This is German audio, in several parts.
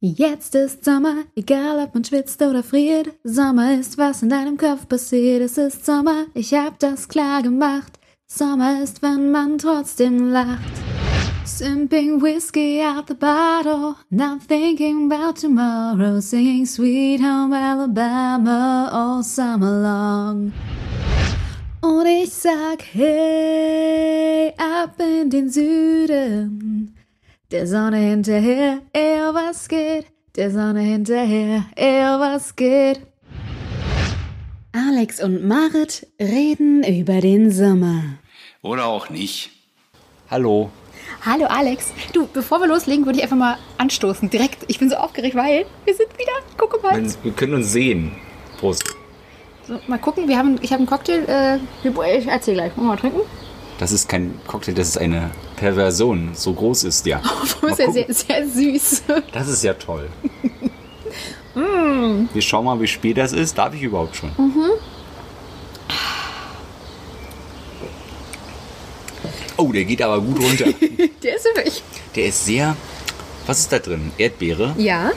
Jetzt ist Sommer, egal ob man schwitzt oder friert. Sommer ist, was in deinem Kopf passiert. Es ist Sommer, ich hab das klar gemacht. Sommer ist, wenn man trotzdem lacht. Simping whiskey out the bottle, not thinking about tomorrow. Singing Sweet Home Alabama all summer long. Und ich sag, hey, ab in den Süden. Der Sonne hinterher, eher was geht. Der Sonne hinterher, eher was geht. Alex und Marit reden über den Sommer. Oder auch nicht. Hallo. Hallo Alex. Du, bevor wir loslegen, würde ich einfach mal anstoßen. Direkt. Ich bin so aufgeregt, weil wir sind wieder. Gucke mal. Wir, wir können uns sehen. Prost. So, mal gucken. Wir haben, ich habe einen Cocktail. Äh, ich erzähl gleich. Wollen wir mal trinken? Das ist kein Cocktail, das ist eine Perversion. So groß ist der. Das ist ja sehr, sehr süß. Das ist ja toll. Wir schauen mal, wie spät das ist. Darf ich überhaupt schon? Oh, der geht aber gut runter. Der ist wirklich. Der ist sehr. Was ist da drin? Erdbeere? Ja,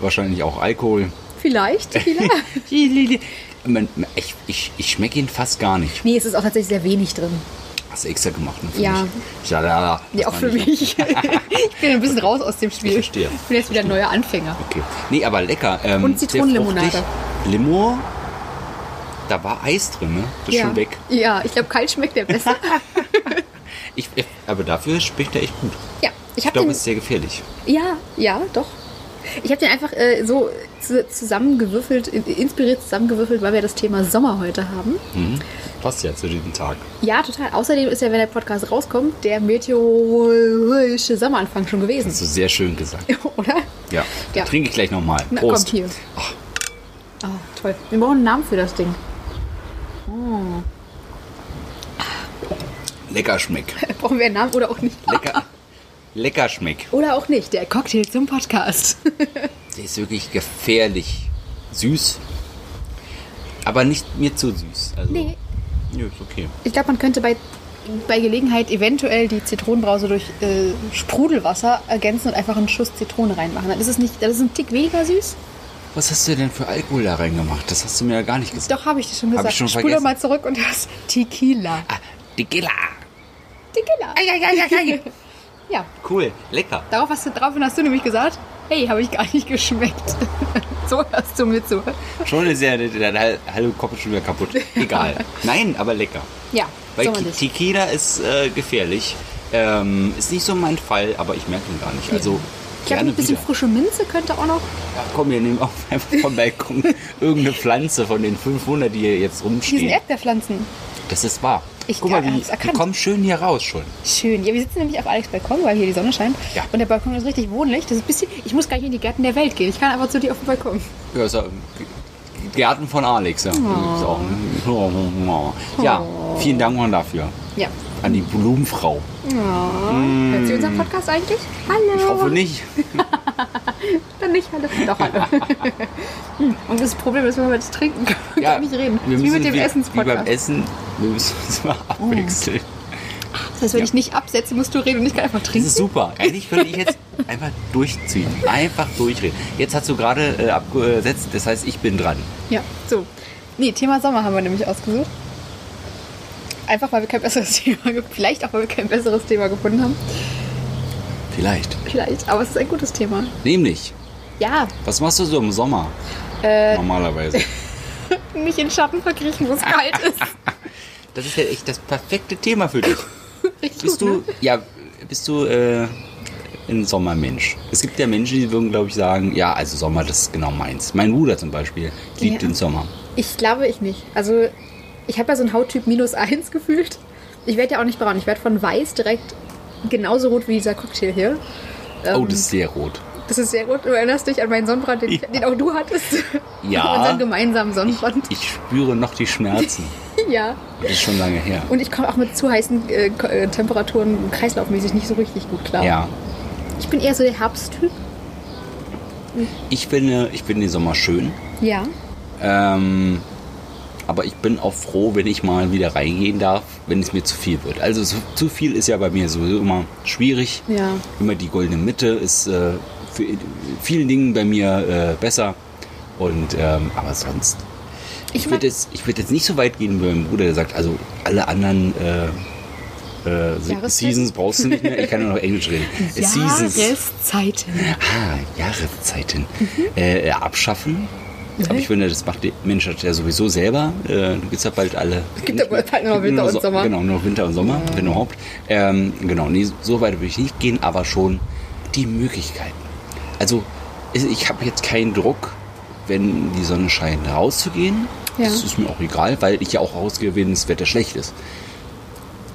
Wahrscheinlich auch Alkohol. vielleicht. vielleicht. Man- Ich, ich, ich schmecke ihn fast gar nicht. nee, es ist auch tatsächlich sehr wenig drin. Hast du extra gemacht, ne? Für Ja. Mich. Ja, ja, ja. Nee, auch für ich. mich. ich bin ein bisschen raus aus dem Spiel. Ich verstehe. Ich bin jetzt wieder ein neuer Anfänger. Okay. Nee, aber lecker. Ähm, Und Zitronenlimonade. Limo. Da war Eis drin, ne? Das ist ja. schon weg. Ja, ich glaube, kalt schmeckt der besser. Ich, aber dafür schmeckt er echt gut. ja, ich Ich glaube, es ist sehr gefährlich. Ja, ja, doch. Ich habe den einfach äh, so zu, zusammengewürfelt, in- inspiriert zusammengewürfelt, weil wir das Thema Sommer heute haben. Mhm. Passt ja zu diesem Tag. Ja, total. Außerdem ist ja, wenn der Podcast rauskommt, der meteorologische Sommeranfang schon gewesen. Hast du sehr schön gesagt. Oder? Ja. Ja. Trinke ich gleich nochmal. Na, Prost. kommt hier. Ah, toll. Wir brauchen einen Namen für das Ding. Lecker schmeck. Brauchen wir einen Namen oder auch nicht? Lecker. Lecker schmeck. Oder auch nicht. Der Cocktail zum Podcast. Der ist wirklich gefährlich. Süß. Aber nicht mir zu süß. Also, Nee. Nö, ist okay. Ich glaube, man könnte bei, bei Gelegenheit eventuell die Zitronenbrause durch äh, Sprudelwasser ergänzen und einfach einen Schuss Zitrone reinmachen. Dann ist es nicht, das ist ein Tick weniger süß. Was hast du denn für Alkohol da reingemacht? Das hast du mir ja gar nicht gesagt. Doch, habe ich dir schon Hab gesagt. ich schon Spule vergessen. mal zurück und das Tequila. Ah, Tequila. Tequila. Ja, Cool. Lecker. darauf hast du, daraufhin hast du nämlich gesagt, hey, habe ich gar nicht geschmeckt. so hörst du mir zu. Schon ist ja der halbe Kopf schon wieder kaputt. Egal. Nein, aber lecker. Ja, Weil sommerlich. Tequila ist äh, gefährlich. Ähm, ist nicht so mein Fall, aber ich merke ihn gar nicht. Also Ich gerne ein bisschen wieder. frische Minze könnte auch noch. Ja, komm, wir nehmen auch einfach vom Balkon irgendeine Pflanze von den 500, die hier jetzt rumstehen. Erdbeerpflanzen. Das ist wahr. Ich Guck mal, wie, die erkannt. kommen schön hier raus schon. Schön. Ja, wir sitzen nämlich auf Alex Balkon, weil hier die Sonne scheint. Ja. Und der Balkon ist richtig wohnlich. Das ist ein bisschen, ich muss gar nicht in die Gärten der Welt gehen. Ich kann einfach zu dir auf den Balkon. Ja, ist ja Gärten von Alex. Ja, Oh. Ne? ja vielen Dank mal dafür. Ja. An die Blumenfrau. Hört sie unseren Podcast eigentlich? Hallo. Ich hoffe nicht. Dann nicht hallo. Doch, hallo. Hm, Und das Problem ist, wenn wir jetzt trinken, können wir Ja, nicht reden. Wir wie müssen mit dem wie, wie beim Essenspodcast. Essen, wir müssen uns mal abwechseln. Das heißt, wenn ich nicht absetze, musst du reden und ich kann einfach Das trinken. ist super. Eigentlich könnte ich jetzt einfach durchziehen. Einfach durchreden. Jetzt hast du gerade äh, abgesetzt, das heißt, ich bin dran. Ja, so. Nee, Thema Sommer haben wir nämlich ausgesucht. Einfach, weil wir kein besseres Thema, vielleicht auch, weil wir kein besseres Thema gefunden haben. Vielleicht. Vielleicht, aber es ist ein gutes Thema. Nämlich, Ja, was machst du so im Sommer? Äh. Normalerweise. mich in Schatten verkriechen, wo es kalt ist. Das ist ja echt das perfekte Thema für dich. Richtig Bist gut, du, ne? ja, bist du äh, ein Sommermensch? Es gibt ja Menschen, die würden, glaube ich, sagen, ja, also Sommer, das ist genau meins. Mein Bruder zum Beispiel liebt Ja. den Sommer. Ich glaube ich nicht. Also, ich habe ja so einen Hauttyp minus eins gefühlt. Ich werde ja auch nicht braun. Ich werde von weiß direkt genauso rot wie dieser Cocktail hier. oh, Ähm, das ist sehr rot. Das ist sehr gut. Du erinnerst dich an meinen Sonnenbrand, den, ich, Ja. den auch du hattest. Ja. Unseren gemeinsamen Sonnenbrand. Ich spüre noch die Schmerzen. ja. Das ist schon lange her. Und ich komme auch mit zu heißen äh, äh, Temperaturen kreislaufmäßig nicht so richtig gut klar. Ja. Ich bin eher so der Herbsttyp. Ich finde, ich finde den Sommer schön. Ja. Ähm, aber ich bin auch froh, wenn ich mal wieder reingehen darf, wenn es mir zu viel wird. Also so, zu viel ist ja bei mir sowieso immer schwierig. Ja. Immer die goldene Mitte ist äh, vielen Dingen bei mir äh, besser. Und ähm, aber sonst. Ich mag- würde jetzt, ich würd jetzt nicht so weit gehen wie mein Bruder, der sagt, also alle anderen äh, äh? Seasons brauchst du nicht mehr. Ich kann nur noch Englisch reden. Äh, Seasons. Jahreszeiten. Ah, Jahreszeiten. Äh, äh, abschaffen. Aber ich finde, das macht die Menschheit ja sowieso selber. Äh, gibt es ja bald alle. Gibt ja bald nur Gibt Winter und so- Sommer. Genau, nur Winter und Sommer, wenn überhaupt. Ähm, genau, nee, so weit würde ich nicht gehen, aber schon die Möglichkeiten. Also, es- ich habe jetzt keinen Druck, wenn die Sonne scheint, rauszugehen. Ja. Das ist mir auch egal, weil ich ja auch rausgehe, wenn das Wetter schlecht ist.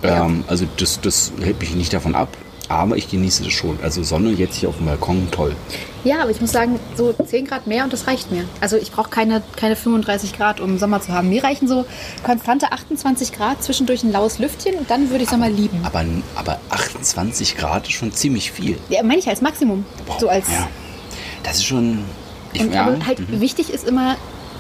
Ja. Ähm, also, das, das hält mich nicht davon ab. Aber ich genieße das schon. Also Sonne jetzt hier auf dem Balkon, toll. Ja, aber ich muss sagen, so 10 Grad mehr und das reicht mir. Also ich brauche keine, keine 35 Grad, um Sommer zu haben. Mir reichen so konstante 28 Grad, zwischendurch ein laues Lüftchen und dann würde ich Sommer lieben. Aber, aber 28 Grad ist schon ziemlich viel. Ja, meine ich als Maximum. Boah, so als. ja. Das ist schon. Ich, Und, ja, aber halt wichtig ist immer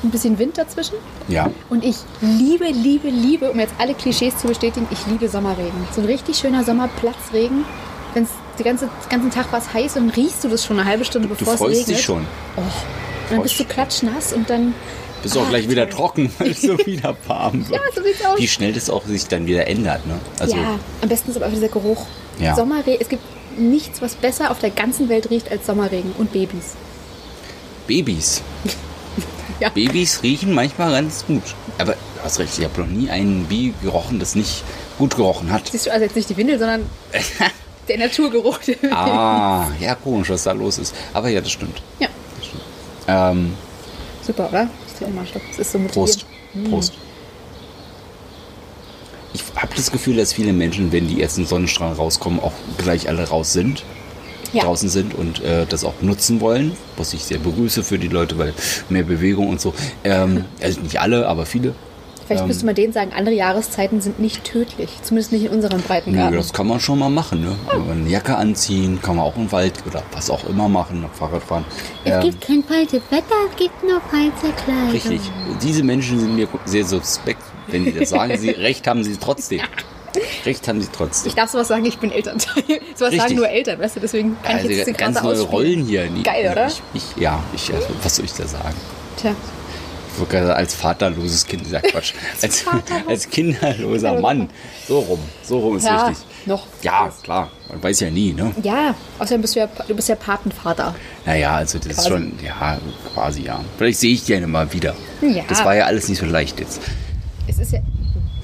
ein bisschen Wind dazwischen. ja. Und ich liebe, liebe, liebe, um jetzt alle Klischees zu bestätigen, ich liebe Sommerregen. So ein richtig schöner Sommerplatzregen. Wenn es den ganzen, den ganzen Tag was heiß und riechst du das schon eine halbe Stunde Du bevor es freust regnet. dich schon. Und dann bist du klatschnass und dann. Bist auch Ah, gleich wieder trocken, weil es so wieder warm wird. Ja, so sieht's aus. Wie schnell das auch sich dann wieder ändert. Ne? Also, ja, am besten ist aber dieser Geruch. Ja. Sommerregen. Es gibt nichts, was besser auf der ganzen Welt riecht als Sommerregen und Babys. Babys. Ja. Babys riechen manchmal ganz gut. Aber du hast recht, ich habe noch nie ein Baby gerochen, das nicht gut gerochen hat. Siehst du also jetzt nicht die Windel, sondern der Naturgeruch. Ah, ja, komisch, was da los ist. Aber ja, das stimmt. Ja, Ähm, super, oder? Ich trinke mal einen Schluck. Das ist so. Prost. Prost. Ich habe das Gefühl, dass viele Menschen, wenn die ersten Sonnenstrahlen rauskommen, auch gleich alle raus sind, Ja. draußen sind und äh, das auch nutzen wollen. Was ich sehr begrüße für die Leute, weil mehr Bewegung und so. Ähm, also nicht alle, aber viele. Vielleicht Ähm. müsste man denen sagen, andere Jahreszeiten sind nicht tödlich. Zumindest nicht in unserem Nö, Breitengraden. das kann man schon mal machen. Ne? Eine Jacke anziehen, kann man auch im Wald oder was auch immer machen, Fahrrad fahren. Ähm, kein falsches Wetter, es gibt nur falsche Kleidung. Richtig. Diese Menschen sind mir sehr suspekt, wenn die das sagen. Sie, Recht haben sie trotzdem. Recht haben sie trotzdem. Ich darf sowas sagen, ich bin Elternteil. sowas Richtig. sagen nur Eltern, weißt du, deswegen kann Also ich jetzt ganz neue ausspielen. Rollen hier. Die- Geil, oder? Ich, ich, ja, ich, also, was soll ich da sagen? Tja, als vaterloses Kind, sag Quatsch. Als, als kinderloser Mann. So rum. So rum ist ja, richtig. noch. Ja, klar. Man weiß ja nie, ne? Ja, außerdem bist du ja, du bist ja Patenvater. Naja, also das ist Quasi. schon, ja, quasi ja. Vielleicht sehe ich die ja mal wieder. Ja. Das war ja alles nicht so leicht jetzt. Es ist ja,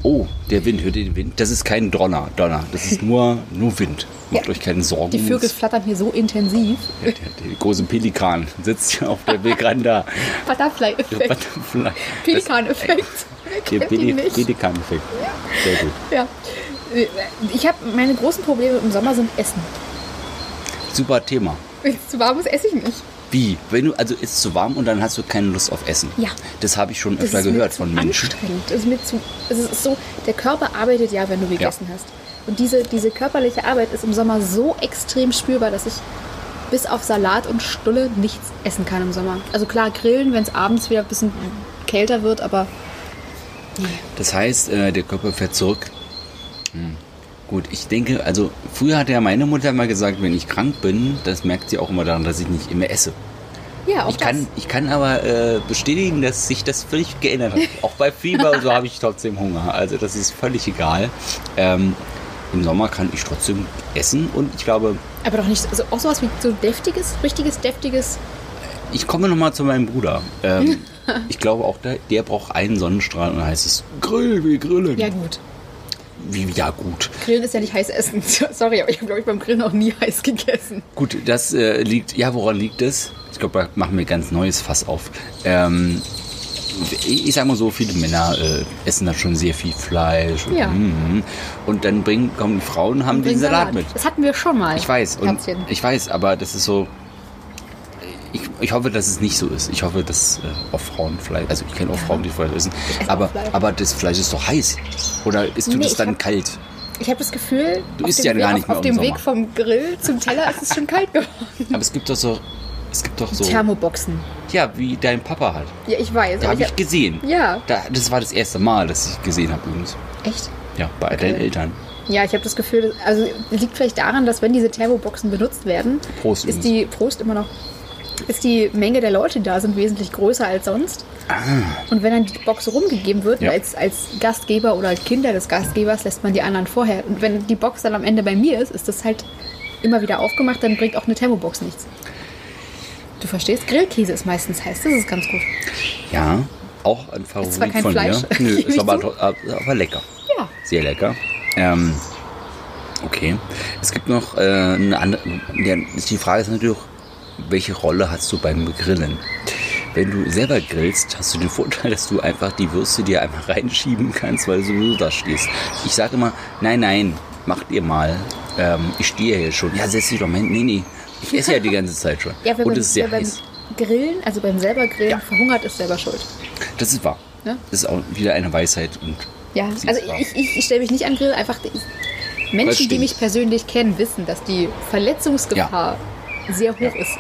Oh, der Wind, hört ihr den Wind? Das ist kein Donner, Donner. Das ist nur, nur Wind. Macht Ja. euch keine Sorgen. die Vögel flattern hier so intensiv. Der, der, der große Pelikan sitzt hier auf der Veranda. Butterfly-Effekt. Butterfly. Pelikan-Effekt. Der. Pelikan-Effekt. Sehr gut. Ja. Ich habe meine großen Probleme im Sommer sind Essen. Super Thema. Zu warm ist, esse ich nicht. Wie? Wenn du, also ist es zu warm und dann hast du keine Lust auf Essen. Ja. Das habe ich schon Das öfter gehört von Menschen. Anstrengend. Das ist mir zu. Es ist so, der Körper arbeitet ja, wenn du gegessen hast. Und diese, diese körperliche Arbeit ist im Sommer so extrem spürbar, dass ich bis auf Salat und Stulle nichts essen kann im Sommer. Also klar, grillen, wenn es abends wieder ein bisschen kälter wird, aber Das heißt, äh, der Körper fährt zurück. Hm. Gut, ich denke, also früher hat ja meine Mutter mal gesagt, wenn ich krank bin, das merkt sie auch immer daran, dass ich nicht immer esse. ja, auch Ich kann, ich kann aber äh, bestätigen, dass sich das völlig geändert hat. Auch bei Fieber und so habe ich trotzdem Hunger. Also das ist völlig egal. Ähm, Im Sommer kann ich trotzdem essen und ich glaube, das. Aber doch nicht, also auch sowas wie so deftiges, richtiges, deftiges. ich komme nochmal zu meinem Bruder. Ähm, ich glaube auch, der, der braucht einen Sonnenstrahl und heißt es Grill, wir grillen. Ja, gut. Wie, ja gut. Grillen ist ja nicht heiß essen. Sorry, aber ich habe, glaube ich, beim Grillen auch nie heiß gegessen. Gut, das äh, liegt, ja, woran liegt es? Ich glaube, da machen wir ein ganz neues Fass auf. Ähm, ich, ich sag mal so, viele Männer äh, essen da schon sehr viel Fleisch. Und, Ja. mm, und dann bringen, kommen die Frauen haben den Bring Salat, mit. Das hatten wir schon mal. Ich weiß, und Herzchen. ich weiß, aber das ist so. Ich, ich hoffe, dass es nicht so ist. Ich hoffe, dass äh, auch Frauen Fleisch, also ich kenne auch Frauen, die Fleisch essen, esse aber, aber das Fleisch ist doch heiß. Oder isst du Nee, das ich dann hab- kalt? Ich habe das Gefühl, Du isst ja gar nicht mehr auf im dem Weg Sommer. vom Grill zum Teller ist es schon kalt geworden. Aber es gibt doch so. Es gibt doch so. Thermoboxen. Ja, wie dein Papa hat. Ja, ich weiß. Da aber habe ich gesehen. Ja. Da, das war das erste Mal, dass ich gesehen habe übrigens. Echt? Ja, bei deinen Eltern. Ja, ich habe das Gefühl, dass- also liegt vielleicht daran, dass wenn diese Thermoboxen benutzt werden, Prost ist übrigens. die Prost immer noch ist die Menge der Leute, die da sind, wesentlich größer als sonst. Und wenn dann die Box rumgegeben wird, Ah. Ja. als, als Gastgeber oder Kinder des Gastgebers, lässt man die anderen vorher. Und wenn die Box dann am Ende bei mir ist, ist das halt immer wieder aufgemacht, dann bringt auch eine Thermobox nichts. Du verstehst? Grillkäse ist meistens heiß, das ist ganz gut. Ja, auch ein Favorit zwar kein von Fleisch, mir. Nö, ist aber, zu. to- aber lecker. Ja. Sehr lecker. Ähm, okay. Es gibt noch äh, eine andere. Die Frage ist natürlich, auch, welche Rolle hast du beim Grillen? Wenn du selber grillst, hast du den Vorteil, dass du einfach die Würste dir einfach reinschieben kannst, weil du sowieso da stehst. Ich sage immer, nein, nein, macht ihr mal. Ähm, ich stehe hier schon. Ja, setz dich doch mal hin. Nee, nee. Ich esse ja die ganze Zeit schon. Ja, Und es ist sehr heiß. Grillen, also beim selber Grillen, Ja. verhungert ist selber schuld. Das ist wahr. Ne? Das ist auch wieder eine Weisheit und Ja, also ich, ich, ich stelle mich nicht an Grill, einfach Menschen, die mich persönlich kennen, wissen, dass die Verletzungsgefahr sehr hoch ist.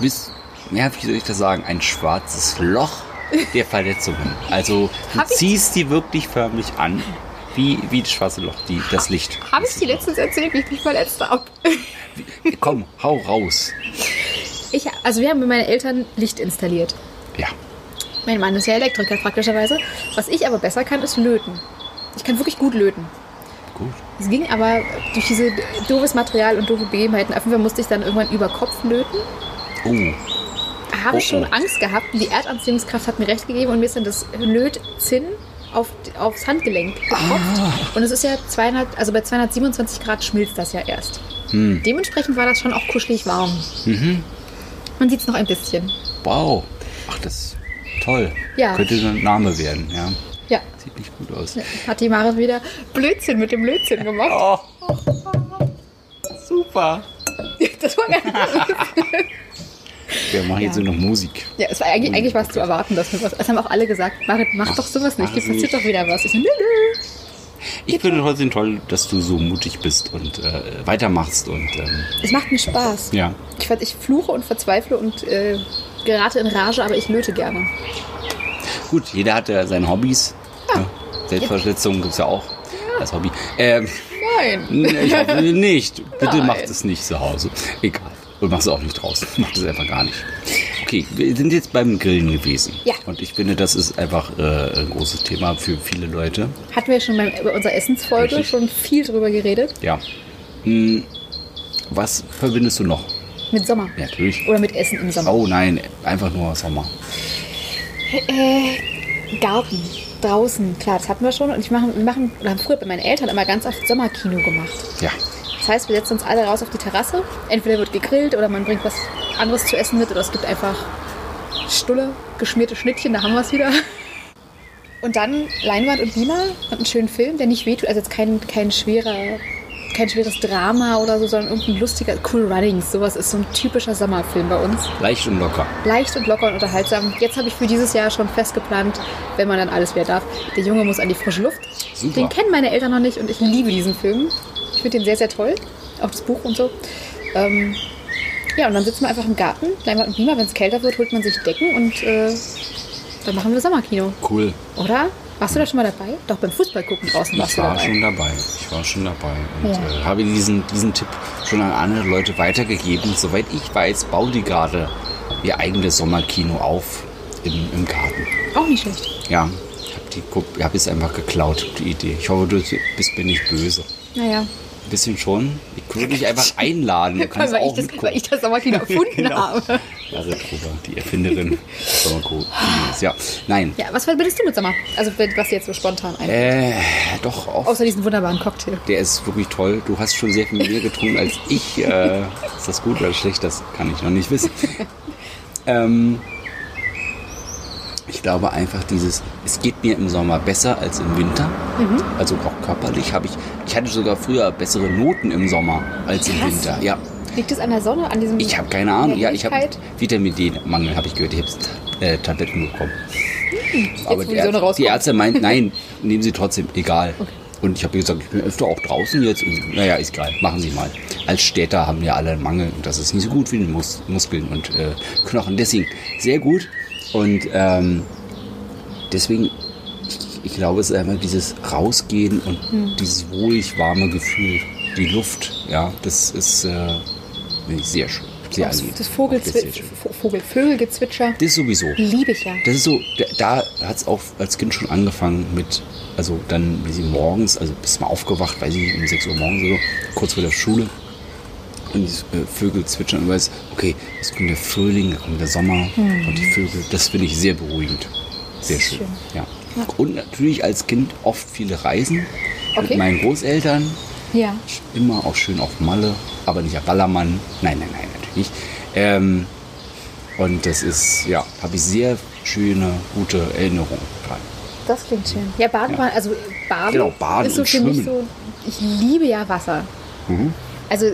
bist, ja, wie soll ich das sagen, ein schwarzes Loch der Verletzungen. Also du Hab ziehst die wirklich förmlich an, wie, wie das schwarze Loch, die, das Licht. Habe ich dir letztens erzählt, wie ich mich verletzt habe? Komm, hau raus. Ich, also wir haben mit meinen Eltern Licht installiert. Ja, Mein Mann ist ja Elektriker praktischerweise. Was ich aber besser kann, ist löten. Ich kann wirklich gut löten. Es ging aber durch diese doofes Material und doofe Begebenheiten. Auf jeden Fall musste ich dann irgendwann über Kopf löten. Oh, Habe Oh, schon oh. Angst gehabt. Die Erdanziehungskraft hat mir recht gegeben und mir ist dann das Lötzinn auf, aufs Handgelenk getropft. Und es ist ja 200, also bei 227 Grad schmilzt das ja erst. Dementsprechend war das schon auch kuschelig warm. Man sieht es noch ein bisschen. wow. Ach, das ist toll. Ja. Könnte ein Name werden, ja. Ja, nicht gut aus. hat die Marit wieder Blödsinn mit dem Lötzinn gemacht. Oh. Super. Das war gar nicht Wir machen jetzt nur noch Musik. Ja, es war eigentlich, eigentlich war es zu erwarten, dass wir was. Es haben auch alle gesagt, Marit, mach doch sowas nicht, hier passiert doch wieder was. Ich so, nö, nö. Ich finde trotzdem toll, dass du so mutig bist und äh, weitermachst und ähm, Es macht mir Spaß. ja. Ich, ich fluche und verzweifle und äh, gerate in Rage, aber ich löte gerne. Gut, jeder hat ja seine Hobbys. Ne? Selbstverletzungen gibt es ja auch als Hobby. Ähm, Nein. ich hoffe nicht. Bitte Nein. macht es nicht zu Hause. Egal. Und mach es auch nicht draußen. Macht es einfach gar nicht. Okay, wir sind jetzt beim Grillen gewesen. Ja. Und ich finde, das ist einfach äh, ein großes Thema für viele Leute. Hatten wir schon beim, bei unserer Essensfolge Richtig. schon viel drüber geredet. Ja. Hm, was verbindest du noch? Mit Sommer. Ja, natürlich. Oder mit Essen im Sommer. Oh nein, einfach nur Sommer. Äh, Garten. Draußen. Klar, das hatten wir schon. Und ich mache, wir machen, oder haben früher bei meinen Eltern immer ganz oft Sommerkino gemacht. Ja. Das heißt, wir setzen uns alle raus auf die Terrasse. Entweder wird gegrillt oder man bringt was anderes zu essen mit oder es gibt einfach Stulle, geschmierte Schnittchen, da haben wir es wieder. Und dann Leinwand und Beamer und einen schönen Film, der nicht wehtut. Also jetzt kein, kein schwerer, kein schweres Drama oder so, sondern irgendein lustiger, Cool Runnings. Sowas ist so ein typischer Sommerfilm bei uns. Leicht und locker. Leicht und locker und unterhaltsam. Jetzt habe ich für dieses Jahr schon fest geplant, wenn man dann alles wieder darf. Der Junge muss an die frische Luft. Super. Den kennen meine Eltern noch nicht und ich liebe diesen Film. Ich finde den sehr, sehr toll. Auch das Buch und so. Ähm, ja, und dann sitzen wir einfach im Garten, Leinwand und Beamer. Wenn es kälter wird, holt man sich Decken und äh, dann machen wir Sommerkino. Cool. Oder? Warst du da schon mal dabei? Doch, beim Fußball gucken draußen warst Ich du war dabei. schon dabei. Ich war schon dabei. Und Ja. äh, habe diesen, diesen Tipp schon an andere Leute weitergegeben. Soweit ich weiß, bauen die gerade ihr eigenes Sommerkino auf im, im Garten. Auch nicht schlecht. Ja, ich habe ich es einfach geklaut, die Idee. Ich hoffe, du bist mir nicht böse. Naja, bisschen schon. Ich würde dich einfach einladen. Du kannst weil, ich auch das, mitgucken. weil ich das Sommerkino erfunden Genau. habe. Lara Truber, die Erfinderin Sommerkinos. Ja, nein. Ja, was verbindest du mit Sommer? Also, was jetzt so spontan ein. Äh, doch auch Außer diesen wunderbaren Cocktail. Der ist wirklich toll. Du hast schon sehr viel mehr getrunken als ich. Äh, ist das gut oder schlecht? Das kann ich noch nicht wissen. ähm, ich glaube einfach dieses, es geht mir im Sommer besser als im Winter. Mhm. Also auch körperlich habe ich, ich hatte sogar früher bessere Noten im Sommer als im Krass. Winter. Ja, Liegt es an der Sonne, an diesem. ich habe keine Ahnung. Ja, ich habe? Vitamin D-Mangel, habe ich gehört. Ich habe äh, Tabletten bekommen. Aber wo die, die Ärzte, die Ärzte meinen, nein, nehmen Sie trotzdem, egal. Und ich habe gesagt, ich bin öfter auch draußen jetzt. Und, naja, ist egal, machen Sie mal. Als Städter haben wir alle einen Mangel und das ist nicht so gut wie die Mus Muskeln und äh, Knochen. Deswegen sehr gut und ähm, deswegen, ich, ich glaube, es ist einfach dieses Rausgehen und Hm. dieses wohlig warme Gefühl. Die Luft, ja, das ist äh, finde ich sehr schön. Sehr Das, das Sehr Vogelzwitscher, schön. Vogel, Vögelgezwitscher Das sowieso. liebe ich ja. Das ist so, da, da hat es auch als Kind schon angefangen mit, also dann, wie sie morgens, also bist mal aufgewacht, weiß ich, um 6 Uhr morgens oder so, kurz vor der Schule. Und die äh, Vögel zwitschern und weiß, okay, jetzt kommt der Frühling, da kommt der Sommer und die Vögel, das finde ich sehr beruhigend. Sehr schön. Schön. Ja. Und natürlich als Kind oft viele Reisen Okay. mit meinen Großeltern. Ja. Immer auch schön auf Malle, aber nicht auf Ballermann. Nein, nein, nein, natürlich nicht. Ähm, und das ist, ja, habe ich sehr schöne, gute Erinnerungen dran. Das klingt schön. Ja, Baden war, also Baden, Genau, Baden ist so für mich so, ich liebe ja Wasser. Also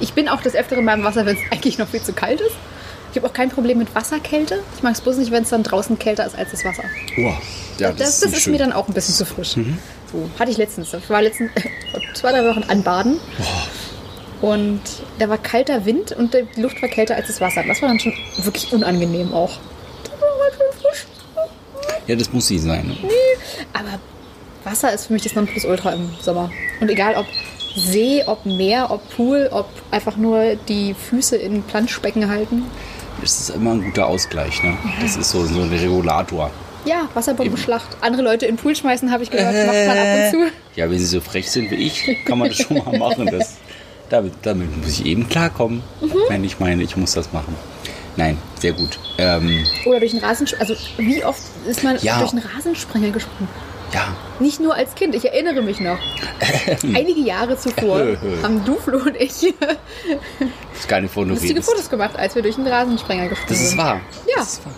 ich bin auch des Öfteren beim Wasser, wenn es eigentlich noch viel zu kalt ist. Ich habe auch kein Problem mit Wasserkälte. Ich mag es bloß nicht, wenn es dann draußen kälter ist als das Wasser. Oh, ja, das das nicht ist schön. mir dann auch ein bisschen zu frisch. So, hatte ich letztens. Ich war letztens vor zwei, drei Wochen anbaden. Und da war kalter Wind und die Luft war kälter als das Wasser. Das war dann schon wirklich unangenehm auch. Halt. Ja, das muss sie sein. ne? Aber Wasser ist für mich das Nonplusultra im Sommer. Und egal ob See, ob Meer, ob Pool, ob einfach nur die Füße in Planschbecken halten. Das ist immer ein guter Ausgleich. Ne? Das ist so, so ein Regulator. Ja, Wasserbombenschlacht. Andere Leute in den Pool schmeißen, habe ich gehört, macht man ab und zu. Ja, wenn sie so frech sind wie ich, kann man das schon mal machen. Das, damit, damit muss ich eben klarkommen, Mhm. wenn ich meine, ich muss das machen. Nein, sehr gut. Ähm, Oder durch einen Rasensprenger. Also wie oft ist man Ja. durch einen Rasensprenger gesprungen? ja, Nicht nur als Kind, ich erinnere mich noch. Einige Jahre zuvor haben du, Flo und ich ist gar nicht, lustige. Fotos gemacht, als wir durch einen Rasensprenger gesprungen Das ist sind. wahr. Ja. Das ist wahr.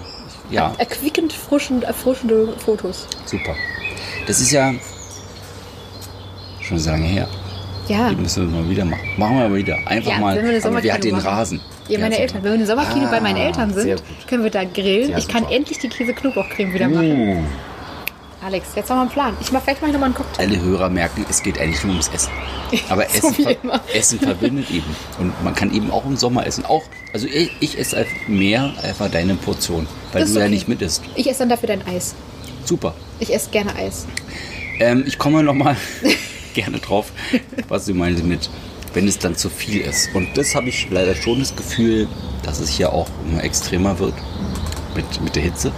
Ja, Erquickend frischend, erfrischende Fotos. super. Das ist ja schon so lange her. Ja. Die müssen wir mal wieder machen. Machen wir mal wieder. Einfach Ja, mal. wenn wir wer Sommerkino hat den machen. Rasen? Ja, meine Eltern. Wenn wir eine Sommerkino bei meinen Ah, Eltern sind, können wir da grillen. Ich kann endlich die Käse-Knoblauchcreme wieder machen. Uh, Alex, jetzt haben wir einen Plan. Ich mach, vielleicht mache ich nochmal einen Cocktail. alle Hörer merken, es geht eigentlich nur ums Essen. Aber So Essen, ver. Essen verbindet eben. Und man kann eben auch im Sommer essen. Auch, also ich, ich esse mehr einfach deine Portion, weil Das du ist ja okay. nicht mit isst. Ich esse dann dafür dein Eis. Super. Ich esse gerne Eis. Ähm, ich komme noch mal gerne drauf, was du meinst mit, wenn es dann zu viel ist. Und das habe ich leider schon das Gefühl, dass es hier auch immer extremer wird mit, mit der Hitze.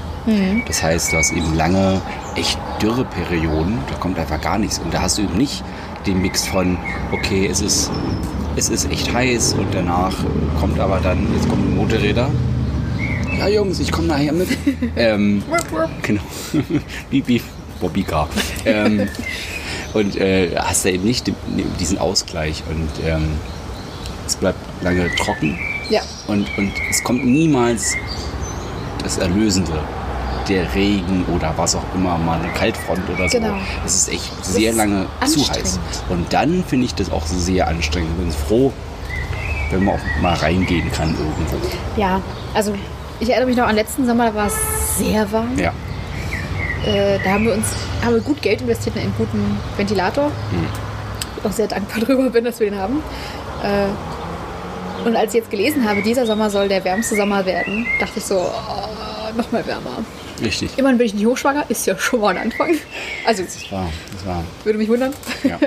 Das heißt, du hast eben lange, echt dürre Perioden, da kommt einfach gar nichts. Und da hast du eben nicht den Mix von, okay, es ist, es ist echt heiß und danach kommt aber dann, jetzt kommen Motorräder. Ja, Jungs, ich komme nachher mit. ähm, Genau. wie, wie Bobby Car. ähm, und äh, hast da eben nicht diesen Ausgleich und ähm, es bleibt lange trocken Ja. und, und es kommt niemals das Erlösende. Der Regen oder was auch immer, mal eine Kaltfront oder so. Genau. Es ist echt sehr ist lange zu heiß. Und dann finde ich das auch sehr anstrengend. Bin froh, wenn man auch mal reingehen kann irgendwo. Ja, also ich erinnere mich noch an letzten Sommer, da war es sehr warm. Ja. Äh, da haben wir uns haben wir gut Geld investiert in einen guten Ventilator. Hm. Ich auch sehr dankbar drüber bin, dass wir den haben. Äh, und als ich jetzt gelesen habe, dieser Sommer soll der wärmste Sommer werden, dachte ich so, oh, noch mal wärmer. Richtig. Immerhin bin ich nicht hochschwanger, ist ja schon mal ein Anfang. Also, Das war, das war würde mich wundern. Ja.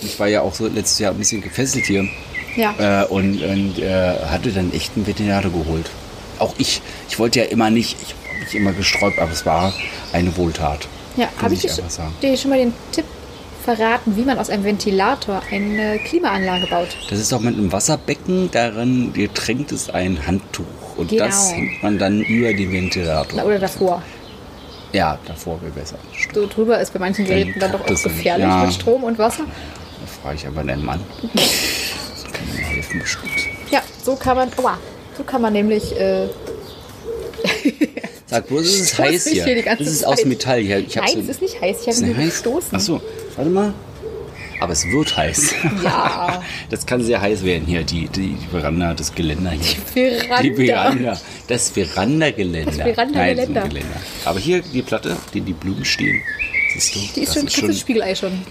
Ich war ja auch so letztes Jahr ein bisschen gefesselt hier Ja. äh, und, und äh, hatte dann echt einen Veterinator geholt. Auch ich. Ich wollte ja immer nicht, ich habe mich immer gesträubt, aber es war eine Wohltat. Ja, habe ich ich dir, dir schon mal den Tipp verraten, wie man aus einem Ventilator eine Klimaanlage baut? Das ist auch mit einem Wasserbecken, darin getränkt ist ein Handtuch. Und Genau. das hängt man dann über den Ventilator. oder davor. Ja, davor wäre besser. So drüber ist bei manchen Dann Geräten dann doch kocht auch gefährlich Ja. mit Strom und Wasser. Da frage ich aber deinen Mann. Das kann mir helfen bestimmt. Ja, so kann man, aua, so kann man nämlich, äh, Sag bloß, es ist heiß hier. hier Das ist aus Zeit. Metall hier. Ich nein, so, es ist nicht heiß, ich habe ihn gestoßen. Ach so, warte mal. Aber es wird heiß. Ja. Das kann sehr heiß werden hier, die, die, die Veranda, das Geländer hier. Veranda. Die Veranda. Das Verandageländer. Das Verandageländer. Nein, ist Geländer. Aber hier die Platte, die die Blumen stehen. Siehst du? Die ist schon, du das Spiegelei schon.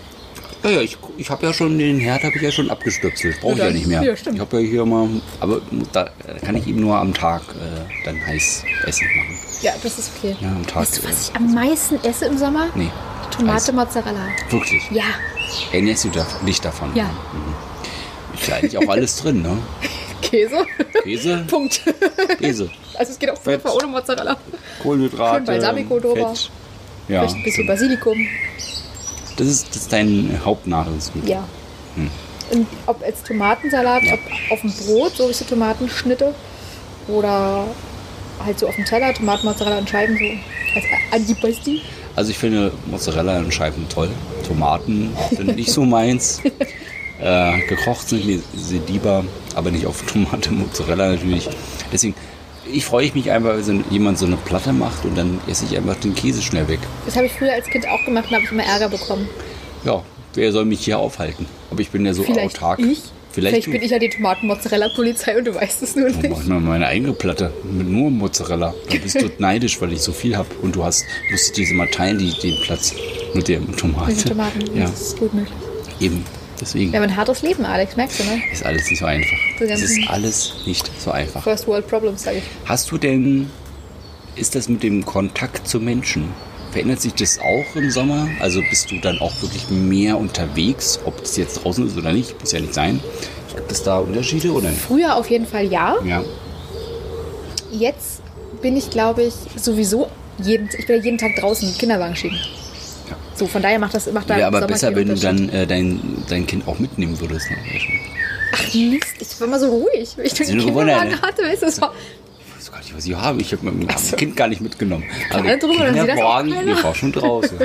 ja, ja, ich, ich habe ja schon den Herd habe ich ja schon abgestöpselt. Brauche ich Ja, nicht mehr. ja, ich habe ja hier mal, aber da kann ich eben nur am Tag äh, dann heiß Essen machen. Ja, das ist okay. Ja, am Tag. Weißt du, was ich am meisten esse im Sommer? Nee. Tomate Eis. Mozzarella. Wirklich. Ja. Ernährst du da, dich davon? Ja. Ist ja eigentlich auch alles drin, ne? Käse. Käse, Punkt. Käse, Also es geht auch Fett. ohne Mozzarella. Kohlenhydrate, Schön Balsamico drüber. Fett. Ja, Vielleicht ein bisschen Basilikum. das ist, das ist dein Hauptnahrungsmittel. Ja. Hm. Und ob als Tomatensalat, ob auf dem Brot, so wie so Tomatenschnitte, oder halt so auf dem Teller, Tomatenmozzarella in Scheiben, so als Antipasti. Also ich finde Mozzarella in Scheiben toll. Tomaten sind nicht so meins. Äh, gekocht sind mir sie lieber, aber nicht auf Tomate, Mozzarella natürlich. Deswegen, ich freue mich einfach, wenn jemand so eine Platte macht und dann esse ich einfach den Käse schnell weg. Das habe ich früher als Kind auch gemacht und habe ich immer Ärger bekommen. Ja, wer soll mich hier aufhalten? Aber ich bin ja so Vielleicht autark. ich. Vielleicht, Vielleicht bin ich ja die Tomaten-Mozzarella-Polizei und du weißt es nur Ich nicht. mach mal meine eigene Platte mit nur Mozzarella. Da bist du neidisch, weil ich so viel habe. Und du hast, musst dir mal teilen, die, den Platz mit der Tomate. Mit den Tomaten, Ja, das ist gut möglich. eben. Deswegen Wir haben ein hartes Leben, Alex, merkst du, ne? ist alles nicht so einfach. Es ist alles nicht so einfach. First World Problems, sage ich. Hast du denn, ist das mit dem Kontakt zu Menschen? Verändert sich das auch im Sommer? Also bist du dann auch wirklich mehr unterwegs, ob das jetzt draußen ist oder nicht? Muss ja nicht sein. Gibt es da Unterschiede oder nicht? Früher auf jeden Fall ja. Ja. Jetzt bin ich, glaube ich, sowieso jeden, ich bin ja jeden Tag draußen mit Kinderwagen schieben. Ja. So, von daher macht das macht da Wäre aber besser, wenn du dann äh, dein, dein Kind auch mitnehmen würdest. Ne? Ach Mist, ich war mal so ruhig. Ich den Kinderwagen ne? hatte, weißt du, es gar nicht, was ich habe. Mein so. Kind gar nicht mitgenommen. Der drüber, dann sieht das auch Kinderwagen, keiner. der war schon draußen.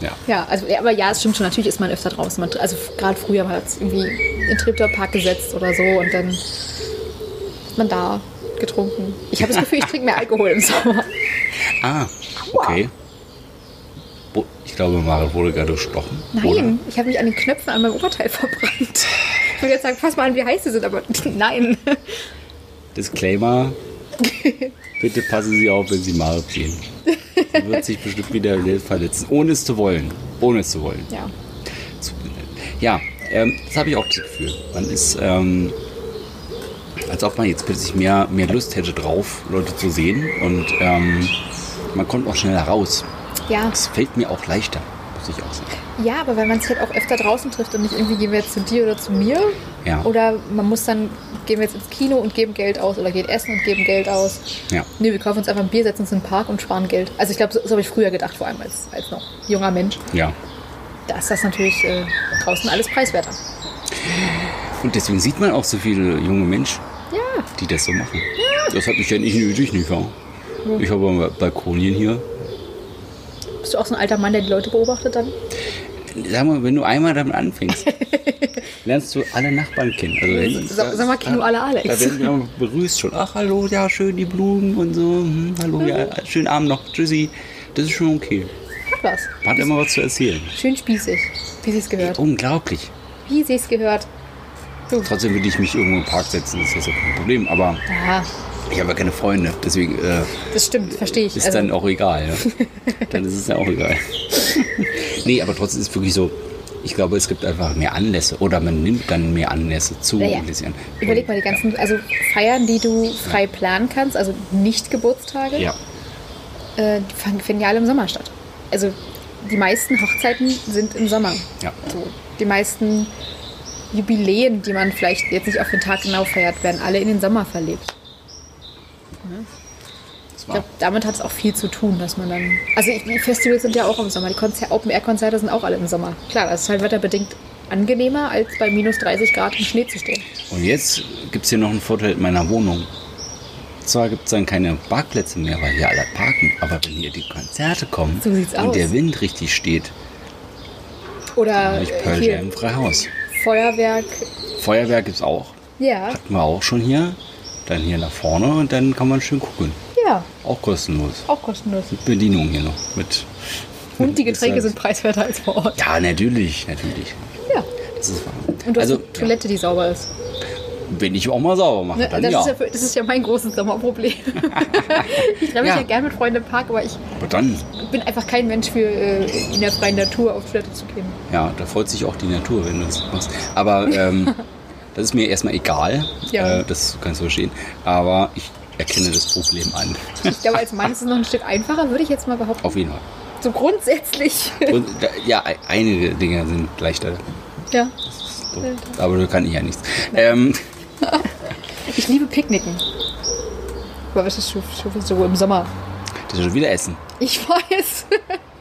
Ja. ja, also, ja, aber ja, es stimmt schon, natürlich ist man öfter draußen. Man, also gerade früher, man hat es irgendwie in den Treptower-Park gesetzt oder so und dann ist man da getrunken. Ich habe das Gefühl, ich trinke mehr Alkohol im Sommer. Ah, okay. Ich glaube, Mara wurde gerade gestochen. Oder? Nein, ich habe mich an den Knöpfen an meinem Oberteil verbrannt. Ich würde jetzt sagen, pass mal an, wie heiß sie sind, aber nein. Disclaimer. Bitte passen Sie auf, wenn Sie Mara sehen. Sie wird sich bestimmt wieder verletzen, ohne es zu wollen. Ohne es zu wollen. Ja. Ja, ähm, das habe ich auch das Gefühl. Man ist, ähm, als ob man jetzt plötzlich mehr, mehr Lust hätte drauf, Leute zu sehen. Und ähm, man kommt auch schneller raus. Ja. Es fällt mir auch leichter, muss ich auch sagen. ja, aber wenn man sich halt auch öfter draußen trifft und nicht irgendwie gehen wir jetzt zu dir oder zu mir. Ja. Oder man muss dann, gehen wir jetzt ins Kino und geben Geld aus oder gehen essen und geben Geld aus. Ja. Nee, wir kaufen uns einfach ein Bier, setzen uns in den Park und sparen Geld. Also ich glaube, so, so habe ich früher gedacht, vor allem als, als noch junger Mensch. Ja. Da ist das natürlich äh, draußen alles preiswerter. Und deswegen sieht man auch so viele junge Menschen, Ja, die das so machen. Das habe ich ja nicht nötig, nicht wahr? Ich habe Balkonien hier. Bist du auch so ein alter Mann, der die Leute beobachtet dann? Sag mal, wenn du einmal damit anfängst, lernst du alle Nachbarn kennen. Also, Sag, sag mal, Kino alle Alex. Da werden wir begrüßt schon. Ach, hallo, ja, schön die Blumen und so. Hm, hallo, ja, schönen Abend noch. Tschüssi. Das ist schon okay. Hat was. Hat immer was zu erzählen. Schön spießig, wie sie es gehört. Unglaublich. Wie sie es gehört. Du. Trotzdem würde ich mich irgendwo im Park setzen, das ist ja kein Problem. Aber Ja, ich habe ja keine Freunde, deswegen äh, das stimmt, verstehe ich. ist Also, dann auch egal. Ja? dann ist es ja auch egal. nee, aber trotzdem ist es wirklich so, ich glaube, es gibt einfach mehr Anlässe oder man nimmt dann mehr Anlässe zu. Ja, ja. Überleg mal die ganzen, also Feiern, die du frei planen kannst, also nicht Geburtstage, Ja, äh, finden ja alle im Sommer statt. Also die meisten Hochzeiten sind im Sommer. ja. So, die meisten Jubiläen, die man vielleicht jetzt nicht auf den Tag genau feiert, werden alle in den Sommer verlegt. Das Ich glaube, damit hat es auch viel zu tun, dass man dann. Also ich- die Festivals sind ja auch im Sommer, die Konzer Open-Air-Konzerte sind auch alle im Sommer. Klar, das ist halt wetterbedingt angenehmer, als bei minus 30 Grad im Schnee zu stehen. Und jetzt gibt es hier noch einen Vorteil in meiner Wohnung. Zwar gibt es dann keine Parkplätze mehr, weil hier alle parken, aber wenn hier die Konzerte kommen So und aus. der Wind richtig steht, Oder dann ich äh, Pearl hier Jam frei Haus. Feuerwerk. Feuerwerk gibt es auch. Ja, Hatten wir auch schon hier. Dann hier nach vorne und dann kann man schön gucken. ja, Auch kostenlos. auch kostenlos. Mit Bedienung hier noch. Mit Und die Getränke sind preiswerter als vor Ort. Ja, natürlich, natürlich. Ja. Das ist wahr. Und du also, hast eine Toilette, die sauber ist. wenn ich auch mal sauber mache, Ne, dann Das, ja. ist ja das ist ja mein großes Sommerproblem. ich treffe mich Ja. ja gerne mit Freunden im Park, aber ich Aber bin einfach kein Mensch für äh, in der freien Natur auf Toilette zu gehen. ja, da freut sich auch die Natur, wenn du das machst. Aber ähm, das ist mir erstmal egal. Ja. Äh, das kannst du verstehen. Aber ich erkenne das Problem an. Ich glaube, als Mann ist es noch ein Stück einfacher, würde ich jetzt mal behaupten. Auf jeden Fall. So grundsätzlich. Und ja, ei- einige Dinge sind leichter. ja. So. Aber da kann ich ja nichts. Ähm, Ich liebe Picknicken. Aber was ist so im Sommer? das ist schon wieder Essen. Ich weiß.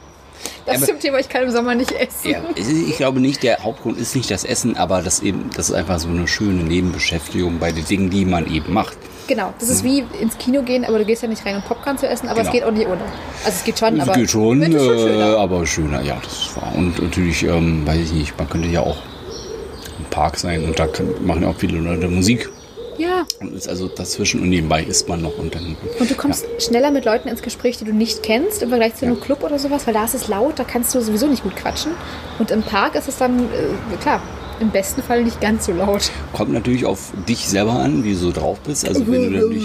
Das Aber- zum Thema, ich kann im Sommer nicht essen. Ja, es ich glaube nicht, der Hauptgrund ist nicht das Essen, aber das eben, das ist einfach so eine schöne Nebenbeschäftigung bei den Dingen, die man eben macht. Genau, das ist wie ins Kino gehen, aber du gehst ja nicht rein, um Popcorn zu essen, aber Genau. es geht auch nicht ohne. Also es geht schon, Es aber geht schon, es schon äh, schöner. aber schöner, ja, das war. Und natürlich, ähm, weiß ich nicht, man könnte ja auch im Park sein und da kann, machen ja auch viele Leute Musik. Ja, Und ist also dazwischen und nebenbei isst man noch und dann. und du kommst schneller mit Leuten ins Gespräch, die du nicht kennst, im Vergleich zu einem Club oder sowas, weil da ist es laut, da kannst du sowieso nicht gut quatschen. Und im Park ist es dann, äh, klar, im besten Fall nicht ganz so laut. Kommt natürlich auf dich selber an, wie du so drauf bist. Also wenn du natürlich,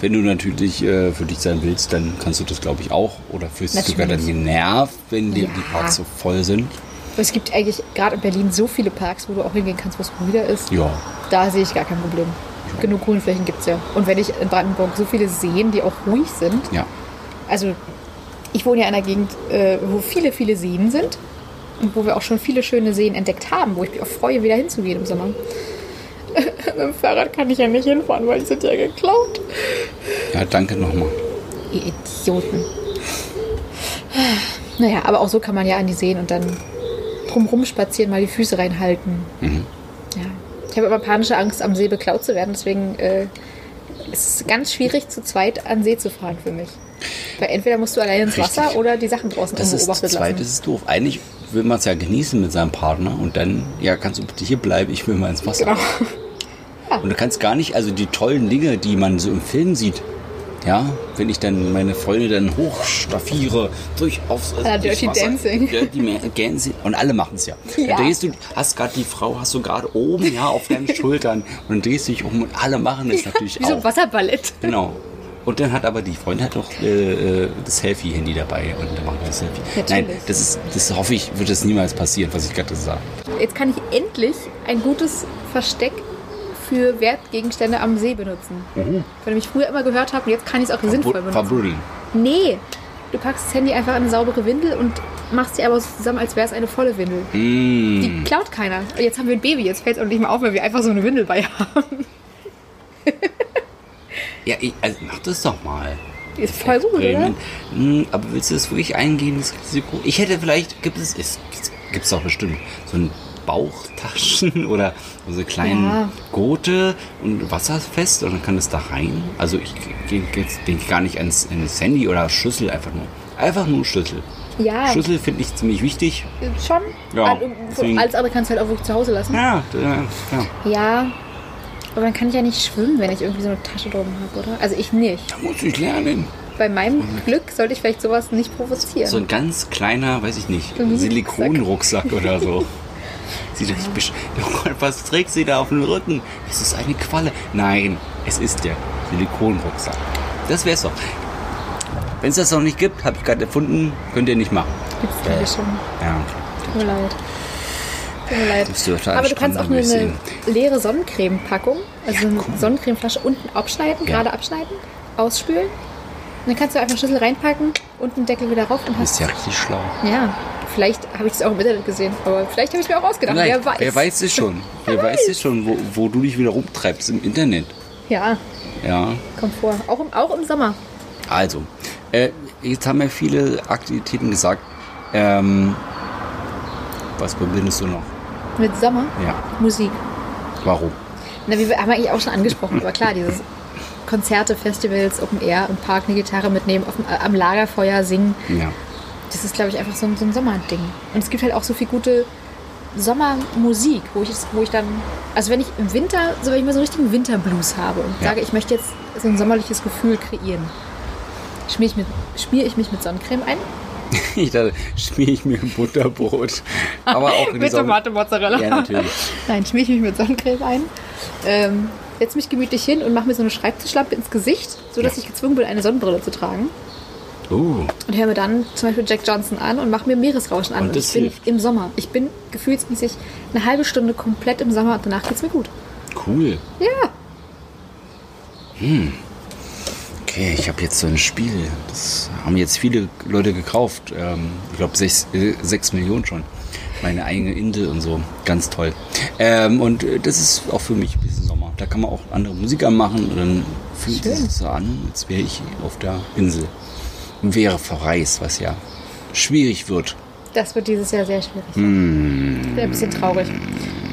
wenn du natürlich äh, für dich sein willst, dann kannst du das glaube ich auch. Oder fühlst du dich sogar dann genervt, wenn die, Ja. die Parks so voll sind. Aber es gibt eigentlich gerade in Berlin so viele Parks, wo du auch hingehen kannst, wo es ruhiger ist. Ja. Da sehe ich gar kein Problem. Genug Grünflächen gibt es ja. Und wenn ich in Brandenburg so viele Seen, die auch ruhig sind, Ja. also ich wohne ja in einer Gegend, äh, wo viele, viele Seen sind und wo wir auch schon viele schöne Seen entdeckt haben, wo ich mich auch freue, wieder hinzugehen im Sommer. Mit dem Fahrrad kann ich ja nicht hinfahren, weil die sind ja geklaut. Ja, danke nochmal. Ihr Idioten. Naja, aber auch so kann man ja an die Seen und dann drumrum spazieren, mal die Füße reinhalten. Ja. Ich habe immer panische Angst, am See beklaut zu werden, deswegen äh, ist es ganz schwierig, zu zweit an See zu fahren für mich. Weil entweder musst du allein ins Richtig. Wasser oder die Sachen draußen Das ist zu unbeobachtet zweit, lassen. das ist doof. Eigentlich will man es ja genießen mit seinem Partner und dann, ja, kannst du bitte hier bleiben, ich will mal ins Wasser. Genau. Und du kannst gar nicht, also die tollen Dinge, die man so im Film sieht, ja, wenn ich dann meine Freunde dann hochstaffiere, durch aufs Ah, durchs Dirty Dancing. Dirty Dancing. Und alle machen es ja. Ja. Dann drehst du, hast gerade die Frau, hast du gerade oben, ja, auf deinen Schultern und dann drehst du dich um und alle machen es natürlich Wie so ein auch. Wasserballett. Genau. Und dann hat aber die Freundin hat doch äh, äh, das Selfie-Handy dabei und dann machen wir das Selfie. Natürlich. Nein, das ist, das hoffe ich, wird das niemals passieren, was ich gerade gesagt habe. Jetzt kann ich endlich ein gutes Versteck für Wertgegenstände am See benutzen. Von dem ich früher immer gehört habe und jetzt kann ich es auch sinnvoll benutzen. Verbuddeln. Nee, du packst das Handy einfach in eine saubere Windel und machst sie aber so zusammen, als wäre es eine volle Windel. Mm. Die klaut keiner. Und jetzt haben wir ein Baby, jetzt fällt es auch nicht mehr auf, weil wir einfach so eine Windel bei haben. Ja, ich, also mach das doch mal. Ist voll gut, oder? Hm, aber willst du das wirklich eingehen, das Risiko? Ich hätte vielleicht, gibt es, es gibt es doch bestimmt, so ein Bauchtaschen oder so eine kleinen Ja. Gurte und wasserfest und dann kann es da rein. Also ich denke gar nicht ans, ans Handy oder Schüssel, einfach nur. Einfach nur Schlüssel. Ja, Schlüssel finde ich ziemlich wichtig. schon. Ja, deswegen- Alles andere kannst du halt auch wirklich zu Hause lassen. Ja, ja. Ja, aber dann kann ich ja nicht schwimmen, wenn ich irgendwie so eine Tasche drum habe, oder? Also ich nicht. Da muss ich lernen. Bei meinem Glück sollte ich vielleicht sowas nicht provozieren. So ein ganz kleiner, weiß ich nicht, Mhm. Silikonrucksack oder so. Sie doch nicht besch- oh Gott, was trägt sie da auf dem Rücken? Es ist eine Qualle. Nein, es ist der Silikonrucksack. Das wär's doch. Wenn es das noch nicht gibt, habe ich gerade erfunden, könnt ihr nicht machen. Gibt's glaube ich schon. Ja. Tut mir leid. Tut mir leid. Du Aber du kannst auch eine, Strand eine leere Sonnencreme-Packung, also eine Sonnencremeflasche unten abschneiden, Ja. gerade abschneiden, ausspülen. Und dann kannst du einfach einen Schlüssel reinpacken und einen Deckel wieder rauf und Du bist hast. ja richtig schlau. Ja, vielleicht habe ich das auch im Internet gesehen, aber vielleicht habe ich mir auch ausgedacht. Nein, wer weiß. wer weiß es schon? Wer weiß es schon, wo, wo du dich wieder rumtreibst im Internet. Ja, Ja. kommt vor. Auch im, auch im Sommer. Also, äh, jetzt haben wir viele Aktivitäten gesagt. Ähm, was verbindest du noch? Mit Sommer Ja. Musik. Warum? Na, wir haben eigentlich auch schon angesprochen, aber klar, dieses Konzerte, Festivals, Open Air, im Park eine Gitarre mitnehmen, auf äh, am Lagerfeuer singen. Ja. Das ist, glaube ich, einfach so ein, so ein Sommerding. Und es gibt halt auch so viel gute Sommermusik, wo ich, wo ich dann, also wenn ich im Winter, so wenn ich mal so einen richtigen Winterblues habe und Ja. sage, ich möchte jetzt so ein sommerliches Gefühl kreieren, schmier ich, mit, schmier ich mich mit Sonnencreme ein. Ich dachte, schmier ich mir ein Butterbrot. Aber auch in Mit Tomate, Mozzarella. Ja, natürlich. Nein, schmier ich mich mit Sonnencreme ein. Ähm, setze mich gemütlich hin und mache mir so eine Schreibtischlampe ins Gesicht, sodass Ja. ich gezwungen bin, eine Sonnenbrille zu tragen. Uh, Und höre mir dann zum Beispiel Jack Johnson an und mache mir Meeresrauschen an. Und Und, das ich bin hilft. im Sommer. Ich bin gefühlsmäßig eine halbe Stunde komplett im Sommer und danach geht's mir gut. cool. Ja. Okay, ich habe jetzt so ein Spiel. Das haben jetzt viele Leute gekauft. Ähm, ich glaube, sechs, äh, sechs Millionen schon. Meine eigene Insel und so. Ganz toll. Ähm, und äh, das ist auch für mich ein bisschen Sommer. Da kann man auch andere Musik anmachen und dann fühlt es sich so an, als wäre ich auf der Insel. Und wäre verreist, was ja schwierig wird. Das wird dieses Jahr sehr schwierig. sein. Ich bin ein bisschen traurig.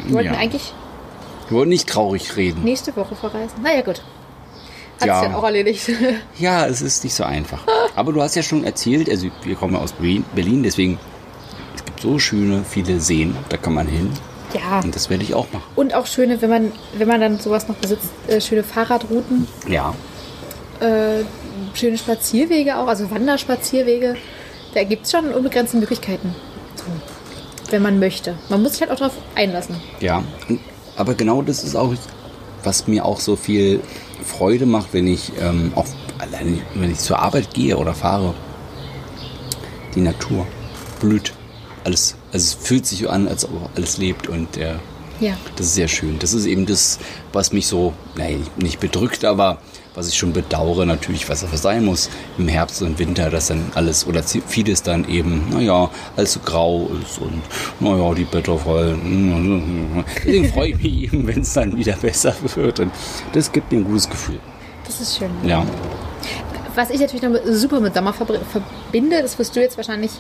Wir wollten Hm. Ja. eigentlich Wir wollen nicht traurig reden. nächste Woche verreisen. Naja, gut. Hat Ja. dann auch erledigt. Ja, es ist nicht so einfach. Aber du hast ja schon erzählt, also wir kommen ja aus Berlin, Berlin, deswegen es gibt so schöne, viele Seen, da kann man hin. ja. Und das werde ich auch machen. Und auch schöne, wenn man, wenn man dann sowas noch besitzt, äh, schöne Fahrradrouten, Ja, äh, schöne Spazierwege auch, also Wanderspazierwege. Da gibt es schon unbegrenzte Möglichkeiten. Wenn man möchte. Man muss sich halt auch darauf einlassen. ja. Aber genau das ist auch, was mir auch so viel Freude macht, wenn ich ähm, auch alleine, wenn ich zur Arbeit gehe oder fahre. Die Natur blüht. Alles, also es fühlt sich an, als ob alles lebt und äh, Ja. Das ist sehr schön. Das ist eben das, was mich so, nein, nicht bedrückt, aber was ich schon bedauere, natürlich, was es sein muss im Herbst und Winter, dass dann alles oder vieles dann eben, naja, alles so grau ist und naja, die Blätter voll. Deswegen freue ich mich eben, wenn es dann wieder besser wird. Und das gibt mir ein gutes Gefühl. Das ist schön. Ja. Was ich natürlich noch super mit Sommer verbinde, das wirst du jetzt wahrscheinlich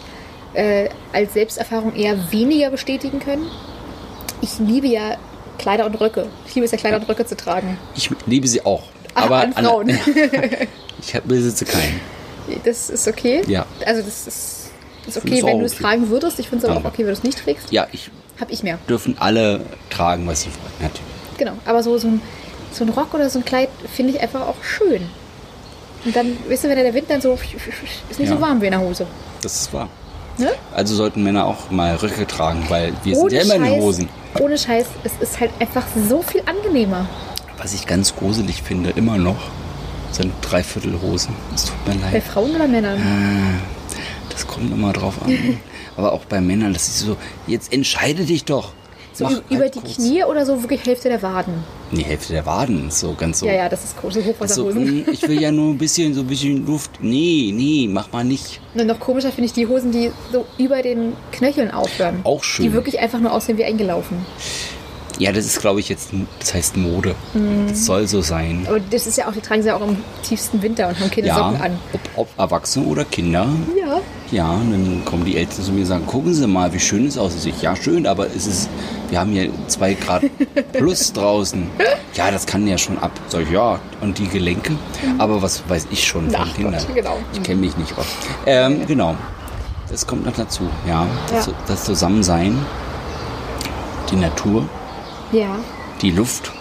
äh, als Selbsterfahrung eher weniger bestätigen können. Ich liebe ja Kleider und Röcke. Ich liebe es ja, Kleider und Röcke zu tragen. Ich liebe sie auch. Aber an Frauen. ich besitze keinen. Das ist okay. Ja. Also das ist, ist okay, wenn auch du es okay. tragen würdest. Ich finde es aber auch Danke. okay, wenn du es nicht trägst. Ja, ich Hab ich mehr. dürfen alle tragen, was sie wollen. Natürlich. Genau. Aber so, so, ein, so ein Rock oder so ein Kleid finde ich einfach auch schön. Und dann, weißt du, wenn der Wind dann so ist nicht Ja. so warm wie in der Hose. Das ist wahr. Ne? Also sollten Männer auch mal Röcke tragen, weil wir sind ja immer in den Hosen. ohne Scheiß, es ist halt einfach so viel angenehmer. Was ich ganz gruselig finde, immer noch, sind Dreiviertelhosen. Es tut mir Bei leid. Frauen oder Männern? Das kommt immer drauf an. Aber auch bei Männern, das ist so, jetzt entscheide dich doch. So Mach ü- über halt die kurz. Knie oder so wirklich Hälfte der Waden? Die Hälfte der Waden so ganz so. Ja, ja, das ist große so Hochwasserhosen. mm, ich will ja nur ein bisschen, so ein bisschen Luft. Nee, nee, mach mal nicht. Und noch komischer finde ich die Hosen, die so über den Knöcheln aufhören. Auch schön. Die wirklich einfach nur aussehen wie eingelaufen. Ja, das ist, glaube ich, jetzt, das heißt Mode. Mhm. Das soll so sein. Aber das ist ja auch, die tragen sie ja auch im tiefsten Winter und haben keine Ja, an. ob, ob Erwachsene oder Kinder. Ja. Ja, und dann kommen die Eltern zu mir und sagen, gucken Sie mal, wie schön es aussieht. Ich, ja, schön, aber es ist, wir haben hier zwei Grad plus draußen. Ja, das kann ja schon ab. Sag ich, ja, und die Gelenke. Aber was weiß ich schon von Ach Kindern? Gott, genau. Ich kenne mich nicht aus. Ähm, genau. Das kommt noch dazu, ja. Das, Ja. das Zusammensein, die Natur, Ja. die Luft,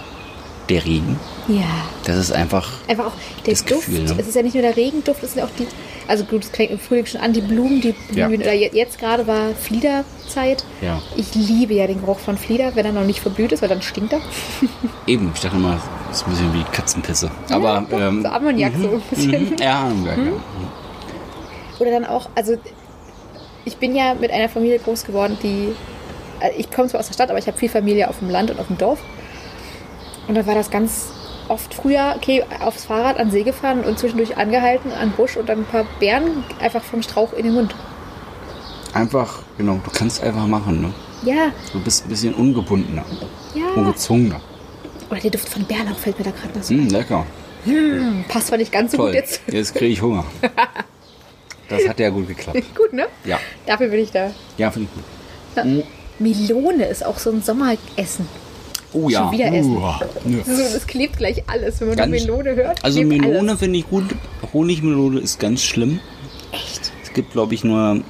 der Regen. Ja. Das ist einfach, Einfach auch der Das Duft. Gefühl, ne? Es ist ja nicht nur der Regenduft, es sind auch die. Also gut, es fängt im Frühling schon an, die Blumen, die Ja. blühen. Oder je- jetzt gerade war Fliederzeit. ja. Ich liebe ja den Geruch von Flieder, wenn er noch nicht verblüht ist, weil dann stinkt er. Eben, ich dachte mal, das ist ein bisschen wie Katzenpisse. Aber, Ja, ähm, so Ammoniak so ein bisschen. mhm, ja, ja, ja. Oder dann auch, also ich bin ja mit einer Familie groß geworden, die. Äh, Ich komme zwar aus der Stadt, aber ich habe viel Familie auf dem Land und auf dem Dorf. Und dann war das ganz oft früher, okay, aufs Fahrrad an See gefahren und zwischendurch angehalten an Busch und dann ein paar Beeren einfach vom Strauch in den Mund. Einfach, genau, du kannst einfach machen, ne? Ja, Du bist ein bisschen ungebundener, ja. ungezwungener. Oder der Duft von Bärlauch fällt mir da gerade noch so. Hm, lecker. Hm, passt zwar nicht ganz so Toll. gut jetzt. Jetzt kriege ich Hunger. Das hat ja gut geklappt. gut, ne? Ja, Dafür bin ich da. ja, finde ich gut. Melone ist auch so ein Sommeressen. Oh ja. Schon wieder essen. Uah, nö. So, das klebt gleich alles, wenn man nur Ganz- Melone hört. Also Melone finde ich gut. Honigmelone ist ganz schlimm. Echt? Es gibt, glaube ich, nur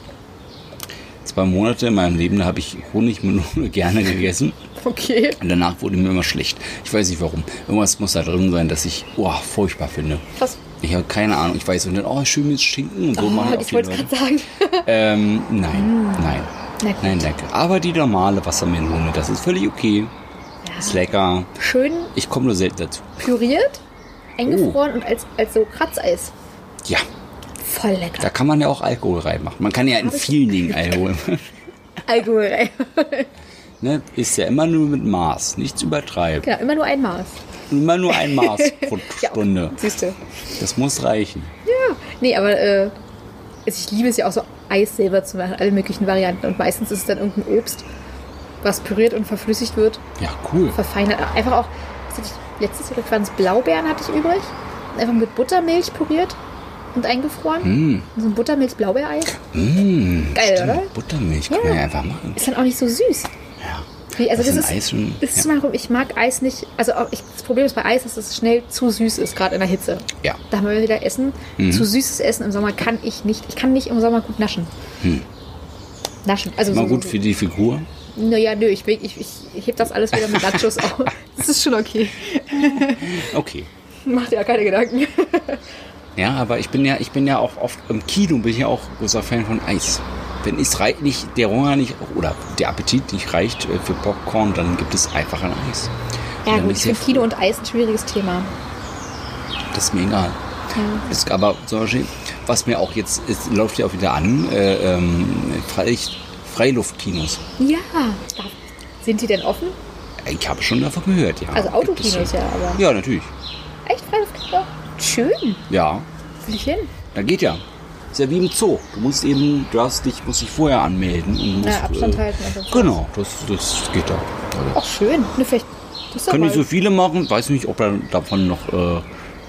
zwei Monate in meinem Leben, da habe ich Honigmelone gerne gegessen. Okay. Und danach wurde mir immer schlecht. Ich weiß nicht warum. Irgendwas muss da drin sein, dass ich oh, furchtbar finde. Was? Ich habe keine Ahnung. Ich weiß nicht, oh, schön mit Schinken und so Oh, ich wollte es gerade sagen. Ähm, nein, nein. Na. Nein, danke. Aber die normale Wassermelone, das ist völlig okay. Ist lecker. Schön Ich komme nur selten dazu. püriert, eingefroren Oh. und als, als so Kratzeis. Ja, Voll lecker. da kann man ja auch Alkohol reinmachen. Man kann ja in Hab vielen Dingen Alkohol machen. Alkohol rein. Ne, ist ja immer nur mit Maß, nichts übertreiben. Genau, immer nur ein Maß. Immer nur ein Maß pro Ja, Stunde. Siehst du. Das muss reichen. Ja. Nee, aber äh, also ich liebe es ja auch so, Eis selber zu machen, alle möglichen Varianten. Und meistens ist es dann irgendein Obst, was püriert und verflüssigt wird, Ja, cool. verfeinert. Einfach auch, was hatte ich, letztes Jahr waren es Blaubeeren hatte ich übrig. Einfach mit Buttermilch püriert und eingefroren. So ein Buttermilch-Blaubeereis. Mmh, Geil, stimmt. oder? Buttermilch kann Ja. man ja einfach machen. Ist dann auch nicht so süß. Wie, also Das das, ist schon- das ist ja. Beispiel, ich mag Eis nicht. Also auch ich, das Problem ist bei Eis, dass es schnell zu süß ist, gerade in der Hitze. Ja. Da haben wir wieder Essen. Mhm. Zu süßes Essen im Sommer kann ich nicht. Ich kann nicht im Sommer gut naschen. Naschen. Also Mal so, gut so, für die Figur. Naja, nö, ich, ich, ich, ich heb das alles wieder mit Nachos auf. Das ist schon okay. Okay. Mach dir ja keine Gedanken. Ja, aber ich bin ja, ich bin ja auch oft im Kino, bin ich ja auch großer Fan von Eis. Wenn es nicht, der Hunger nicht oder der Appetit nicht reicht äh, für Popcorn, dann gibt es einfach ein Eis. Ja, gut, ich ja finde Kino und Eis ein schwieriges Thema. Das ist mir egal. Ist aber zum Beispiel, was mir auch jetzt, es läuft ja auch wieder an, äh, ähm, Freiluftkinos. Ja. Sind die denn offen? Ich habe schon davon gehört, ja. Also es Autokinos ja, aber. Ja, natürlich. Echt Freiluftkino? Schön. Ja, Will ich hin? da geht ja. Ist ja wie im Zoo. Du musst eben, du hast dich, musst dich vorher anmelden und musst, Ja, Abstand äh, halten und so. Genau, das, das geht da. Also, Ach, schön. Ne, vielleicht. Das können nicht so viele machen, weiß nicht, ob er davon noch äh,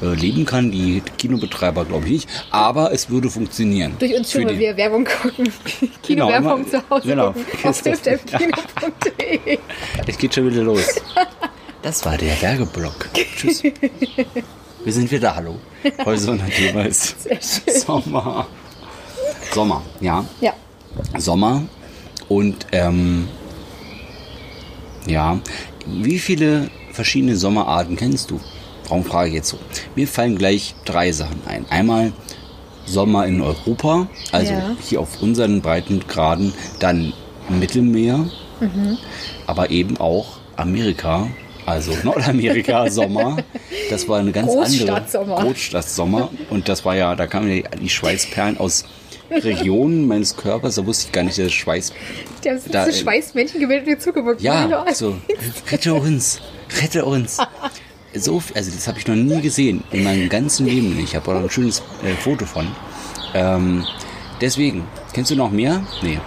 äh, leben kann. Die Kinobetreiber glaube ich nicht, aber es würde funktionieren. Durch uns schon, die- wir Werbung gucken. Genau, Kinowerbung immer- zu Hause genau. gucken. Auf. Es geht schon wieder los. Das war der Werbeblock. Tschüss. Wir sind wieder Hallo. Heute so ein Thema ist. Sommer. Sommer, ja. Ja. Sommer. Und ähm, ja, wie viele verschiedene Sommerarten kennst du? Warum frage ich jetzt so? Mir fallen gleich drei Sachen ein. Einmal Sommer in Europa, also Ja. hier auf unseren Breitengraden, dann Mittelmeer, aber eben auch Amerika, also Nordamerika Sommer. Das war eine ganz andere Großstadtsommer. Großstadtsommer und das war ja, da kamen ja die Schweißperlen aus Regionen meines Körpers, da wusste ich gar nicht, dass Schweiß Die haben sich Da, so Schweißmännchen gebildet und zugeguckt. ja, so, rette uns, rette uns. So, also das habe ich noch nie gesehen, in meinem ganzen Leben. Ich habe auch ein schönes äh, Foto von. Ähm, deswegen, kennst du noch mehr? Nee.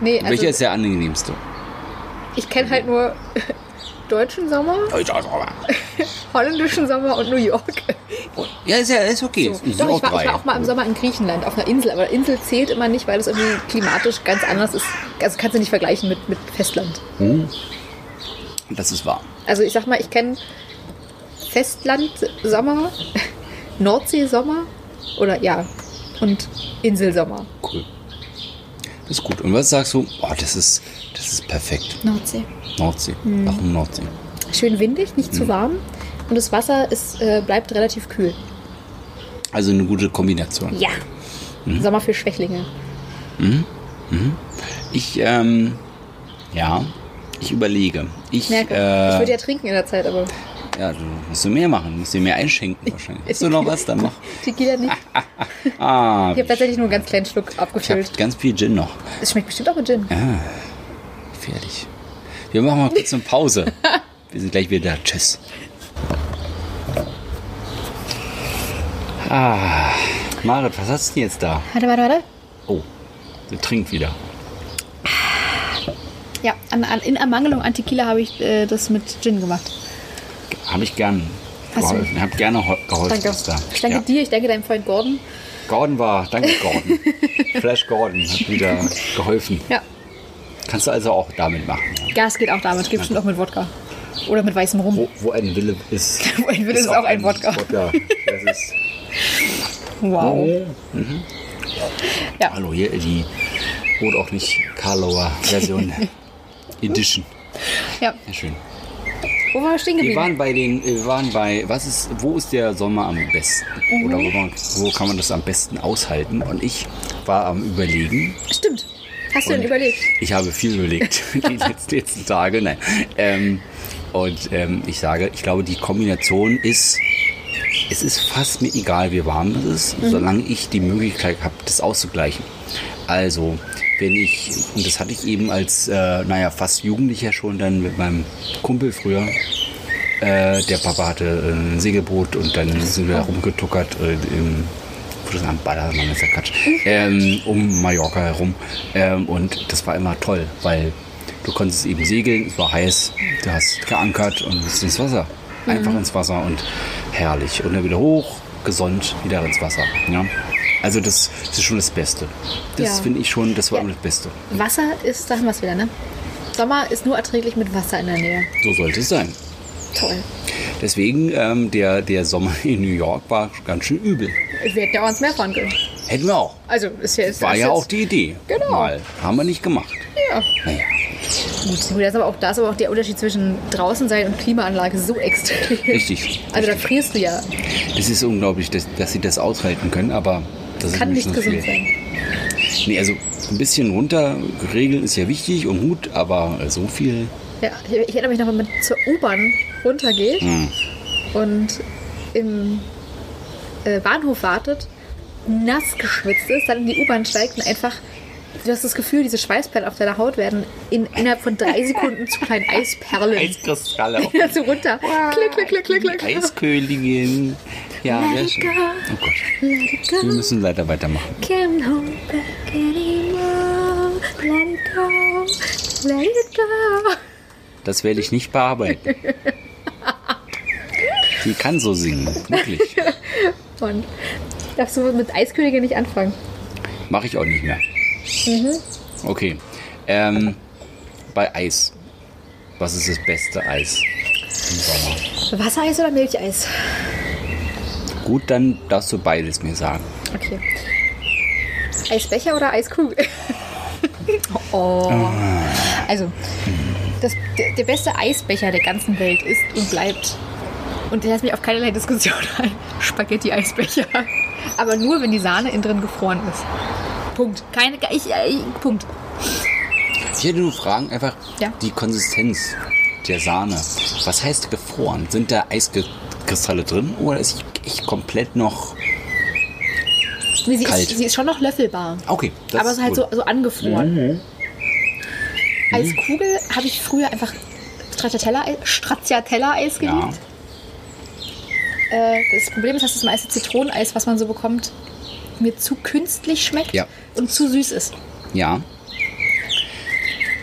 Nee, also Welcher ist der angenehmste? ich kenne halt nur deutschen Sommer, Deutscher Sommer. holländischen Sommer und New York. Ja, ist ja ist okay. So. Ist Doch, auch ich war, ich drei. war auch mal im Sommer in Griechenland auf einer Insel, aber Insel zählt immer nicht, weil es irgendwie klimatisch ganz anders ist. Also kannst du nicht vergleichen mit, mit Festland. Das ist wahr. Also ich sag mal, ich kenne Festland-Sommer, Nordsee-Sommer oder ja, und Inselsommer. Cool. Das ist gut. Und was sagst du? Oh, das ist, das ist perfekt. Nordsee. Nordsee. Hm. Warum Nordsee? Schön windig, nicht zu warm. Und das Wasser ist, äh, bleibt relativ kühl. Also eine gute Kombination. Ja. Sommer für Schwächlinge. Ich, ähm, ja, ich überlege. Ich, Merke. ich äh, würde ja trinken in der Zeit, aber ja, du musst du mehr machen, musst dir mehr einschenken wahrscheinlich. Hast du noch was? Dann mach. Tequila nicht. Ah, Ich habe tatsächlich nur einen ganz kleinen Schluck ich habe abgefüllt. ganz viel Gin noch. Es schmeckt bestimmt auch mit Gin. Fertig. Wir machen mal kurz eine Pause. Wir sind gleich wieder da. Tschüss. Ah, Marit, was hast du denn jetzt da? Warte, warte, warte. Oh, sie trinkt wieder. Ja, an, an, in Ermangelung an Tequila habe ich äh, das mit Gin gemacht. Habe ich gern geholfen. Ich habe gerne ho- geholfen. Danke. da. Ich danke ja. dir, ich danke deinem Freund Gordon. Gordon war, danke Gordon. Flash Gordon hat wieder geholfen. Ja. Kannst du also auch damit machen. Ja. Gas geht auch damit. Geht bestimmt auch mit Wodka. Oder mit weißem Rum. Wo, wo ein Wille ist, Wo ein Wille ist auch ein Wodka. Das ist, Wow. hallo, hier die wurde auch nicht Karlauer Version Edition. Ja. Sehr schön. Wo waren wir stehen Wir geblieben? waren bei den, wir waren bei, was ist, wo ist der Sommer am besten? Mhm. Oder wo, man, wo kann man das am besten aushalten? Und ich war am überlegen, Stimmt. Hast du denn überlegt? Ich habe viel überlegt, die letzten, letzten Tage. Nein. Ähm, und ähm, ich sage, ich glaube, die Kombination ist es ist fast mir egal, wie warm es ist, solange ich die Möglichkeit habe, das auszugleichen. Also, wenn ich, und das hatte ich eben als, äh, naja, fast Jugendlicher schon dann mit meinem Kumpel früher, äh, der Papa hatte ein Segelboot und dann sind wir rumgetuckert äh, im das am Ballermann ist ja Quatsch, ähm, um Mallorca herum. Ähm, und das war immer toll, weil du konntest eben segeln, es war heiß, du hast geankert und bist ins Wasser. Einfach Mhm. ins Wasser und herrlich. Und dann wieder hoch, gesund, wieder ins Wasser. Ja? Also das, das ist schon das Beste. Das Ja. finde ich schon, das war Ja. das Beste. Wasser ist, sagen wir es wieder, ne? Sommer ist nur erträglich mit Wasser in der Nähe. So sollte es sein. Toll. Deswegen, ähm, der, der Sommer in New York war ganz schön übel. Wir hätten ja auch ans Meer fahren können. Hätten wir auch. Also, ist ja, ist War ja jetzt- auch die Idee. Genau. Mal. Haben wir nicht gemacht. Ja. Naja. Gut, gut, da ist aber auch, da ist aber auch der Unterschied zwischen draußen sein und Klimaanlage so extrem. Richtig. Also da richtig. frierst du ja. Es ist unglaublich, dass, dass sie das aushalten können, aber das ist Kann mir nicht gesund viel. sein. Nee, also ein bisschen runter regeln ist ja wichtig und gut, aber so viel. Ja, ich, ich erinnere mich noch, wenn man zur U-Bahn runtergeht Hm. und im äh, Bahnhof wartet, nass geschwitzt ist, dann in die U-Bahn steigt und einfach, du hast das Gefühl, diese Schweißperlen auf deiner Haut werden in, innerhalb von drei Sekunden zu kleinen Eisperlen. Eiskristalle. Ja, so runter. Klick, klick, klick, klick, klick. Eiskönigin. Ja, sehr schön. Oh Gott. Wir müssen leider weitermachen. Can't hold back anymore. Let it go. Let it go. Das werde ich nicht bearbeiten. Die kann so singen, wirklich. Und darfst du mit Eiskönigin nicht anfangen? Mache ich auch nicht mehr. Mhm. Okay. Ähm, bei Eis. Was ist das beste Eis im Sommer? Wassereis oder Milcheis? Gut, dann darfst du beides mir sagen. Okay. Eisbecher oder Eiskugel? oh. Also, das, der, der beste Eisbecher der ganzen Welt ist und bleibt. Und ich lasse mich auf keinerlei Diskussion ein. Spaghetti-Eisbecher. Aber nur, wenn die Sahne innen drin gefroren ist. Punkt. Keine. Ich, ich, Punkt. Ich hätte nur Fragen, einfach Ja. die Konsistenz der Sahne. Was heißt gefroren? Sind da Eiskristalle drin oder ist echt komplett noch. Nee, sie, Kalt. ist, sie ist schon noch löffelbar. Okay, das aber es ist halt so, so angefroren. Eiskugel habe ich früher einfach Stracciatella- Stracciatella-Eis geliebt. Ja. Äh, das Problem ist, dass das meiste Zitroneneis, was man so bekommt, mir zu künstlich schmeckt Ja. und zu süß ist. Ja.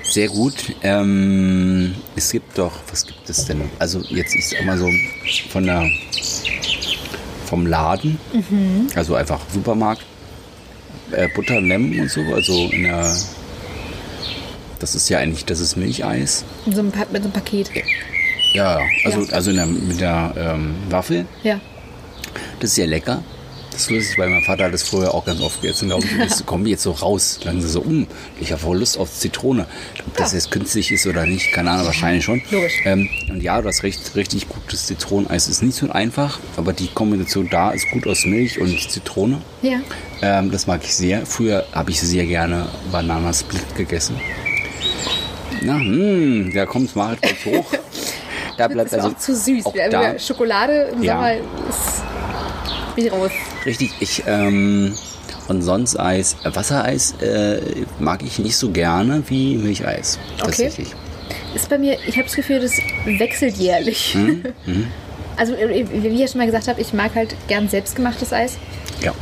Sehr gut. Ähm, es gibt doch, was gibt es denn? Also jetzt ich sag mal so von der vom Laden, Mhm. also einfach Supermarkt, äh, Butter, Lemm und so, also in der das ist ja eigentlich, das ist Milcheis. In so einem, Pa- mit so einem Paket. Ja, ja. Also, Ja. also in der, mit der ähm, Waffel. Ja. Das ist sehr lecker. Das ist lustig, weil mein Vater hat das früher auch ganz oft gegessen. Glaube ich, das kommt jetzt so raus. Dann so, um, ich habe voll Lust auf Zitrone. Ob das Ja. jetzt künstlich ist oder nicht, keine Ahnung, wahrscheinlich schon. Logisch. Ähm, und ja, das recht, richtig gutes Zitroneneis ist nicht so einfach, aber die Kombination da ist gut aus Milch und Zitrone. Ja. Ähm, das mag ich sehr. Früher habe ich sehr gerne Bananasplit gegessen. Na, hm, da kommt Marit gleich hoch. Da Das bleibt ist also auch zu süß. auch da, Schokolade im Ja. Sommer ist. Ich raus. Richtig, ich, ähm, und sonst Eis, Wassereis äh, mag ich nicht so gerne wie Milcheis. Tatsächlich. Ist bei mir, ich habe das Gefühl, das wechselt jährlich. Mhm, Also, äh, wie ich ja schon mal gesagt habe, ich mag halt gern selbstgemachtes Eis. Ja.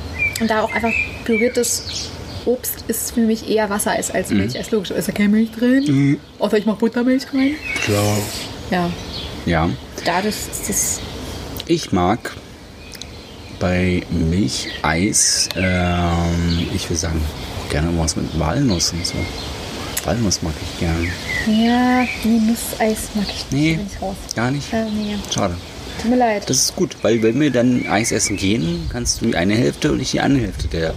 Und da auch einfach püriertes Obst ist für mich eher Wassereis Mhm. als Milcheis. Logisch, da ist ja keine Milch drin. Außer ich mache Buttermilch rein. Klar. Ja, Ja. dadurch ist das. Ich mag bei Milcheis, ähm, ich würde sagen, gerne was mit Walnuss und so. Walnuss mag ich gerne. Ja, nee, Nusseis mag ich nicht. Nee. Bin ich raus. Gar nicht? Äh, nee, Schade. tut mir leid. Das ist gut, weil wenn wir dann Eis essen gehen, kannst du die eine Hälfte und ich die andere Hälfte der,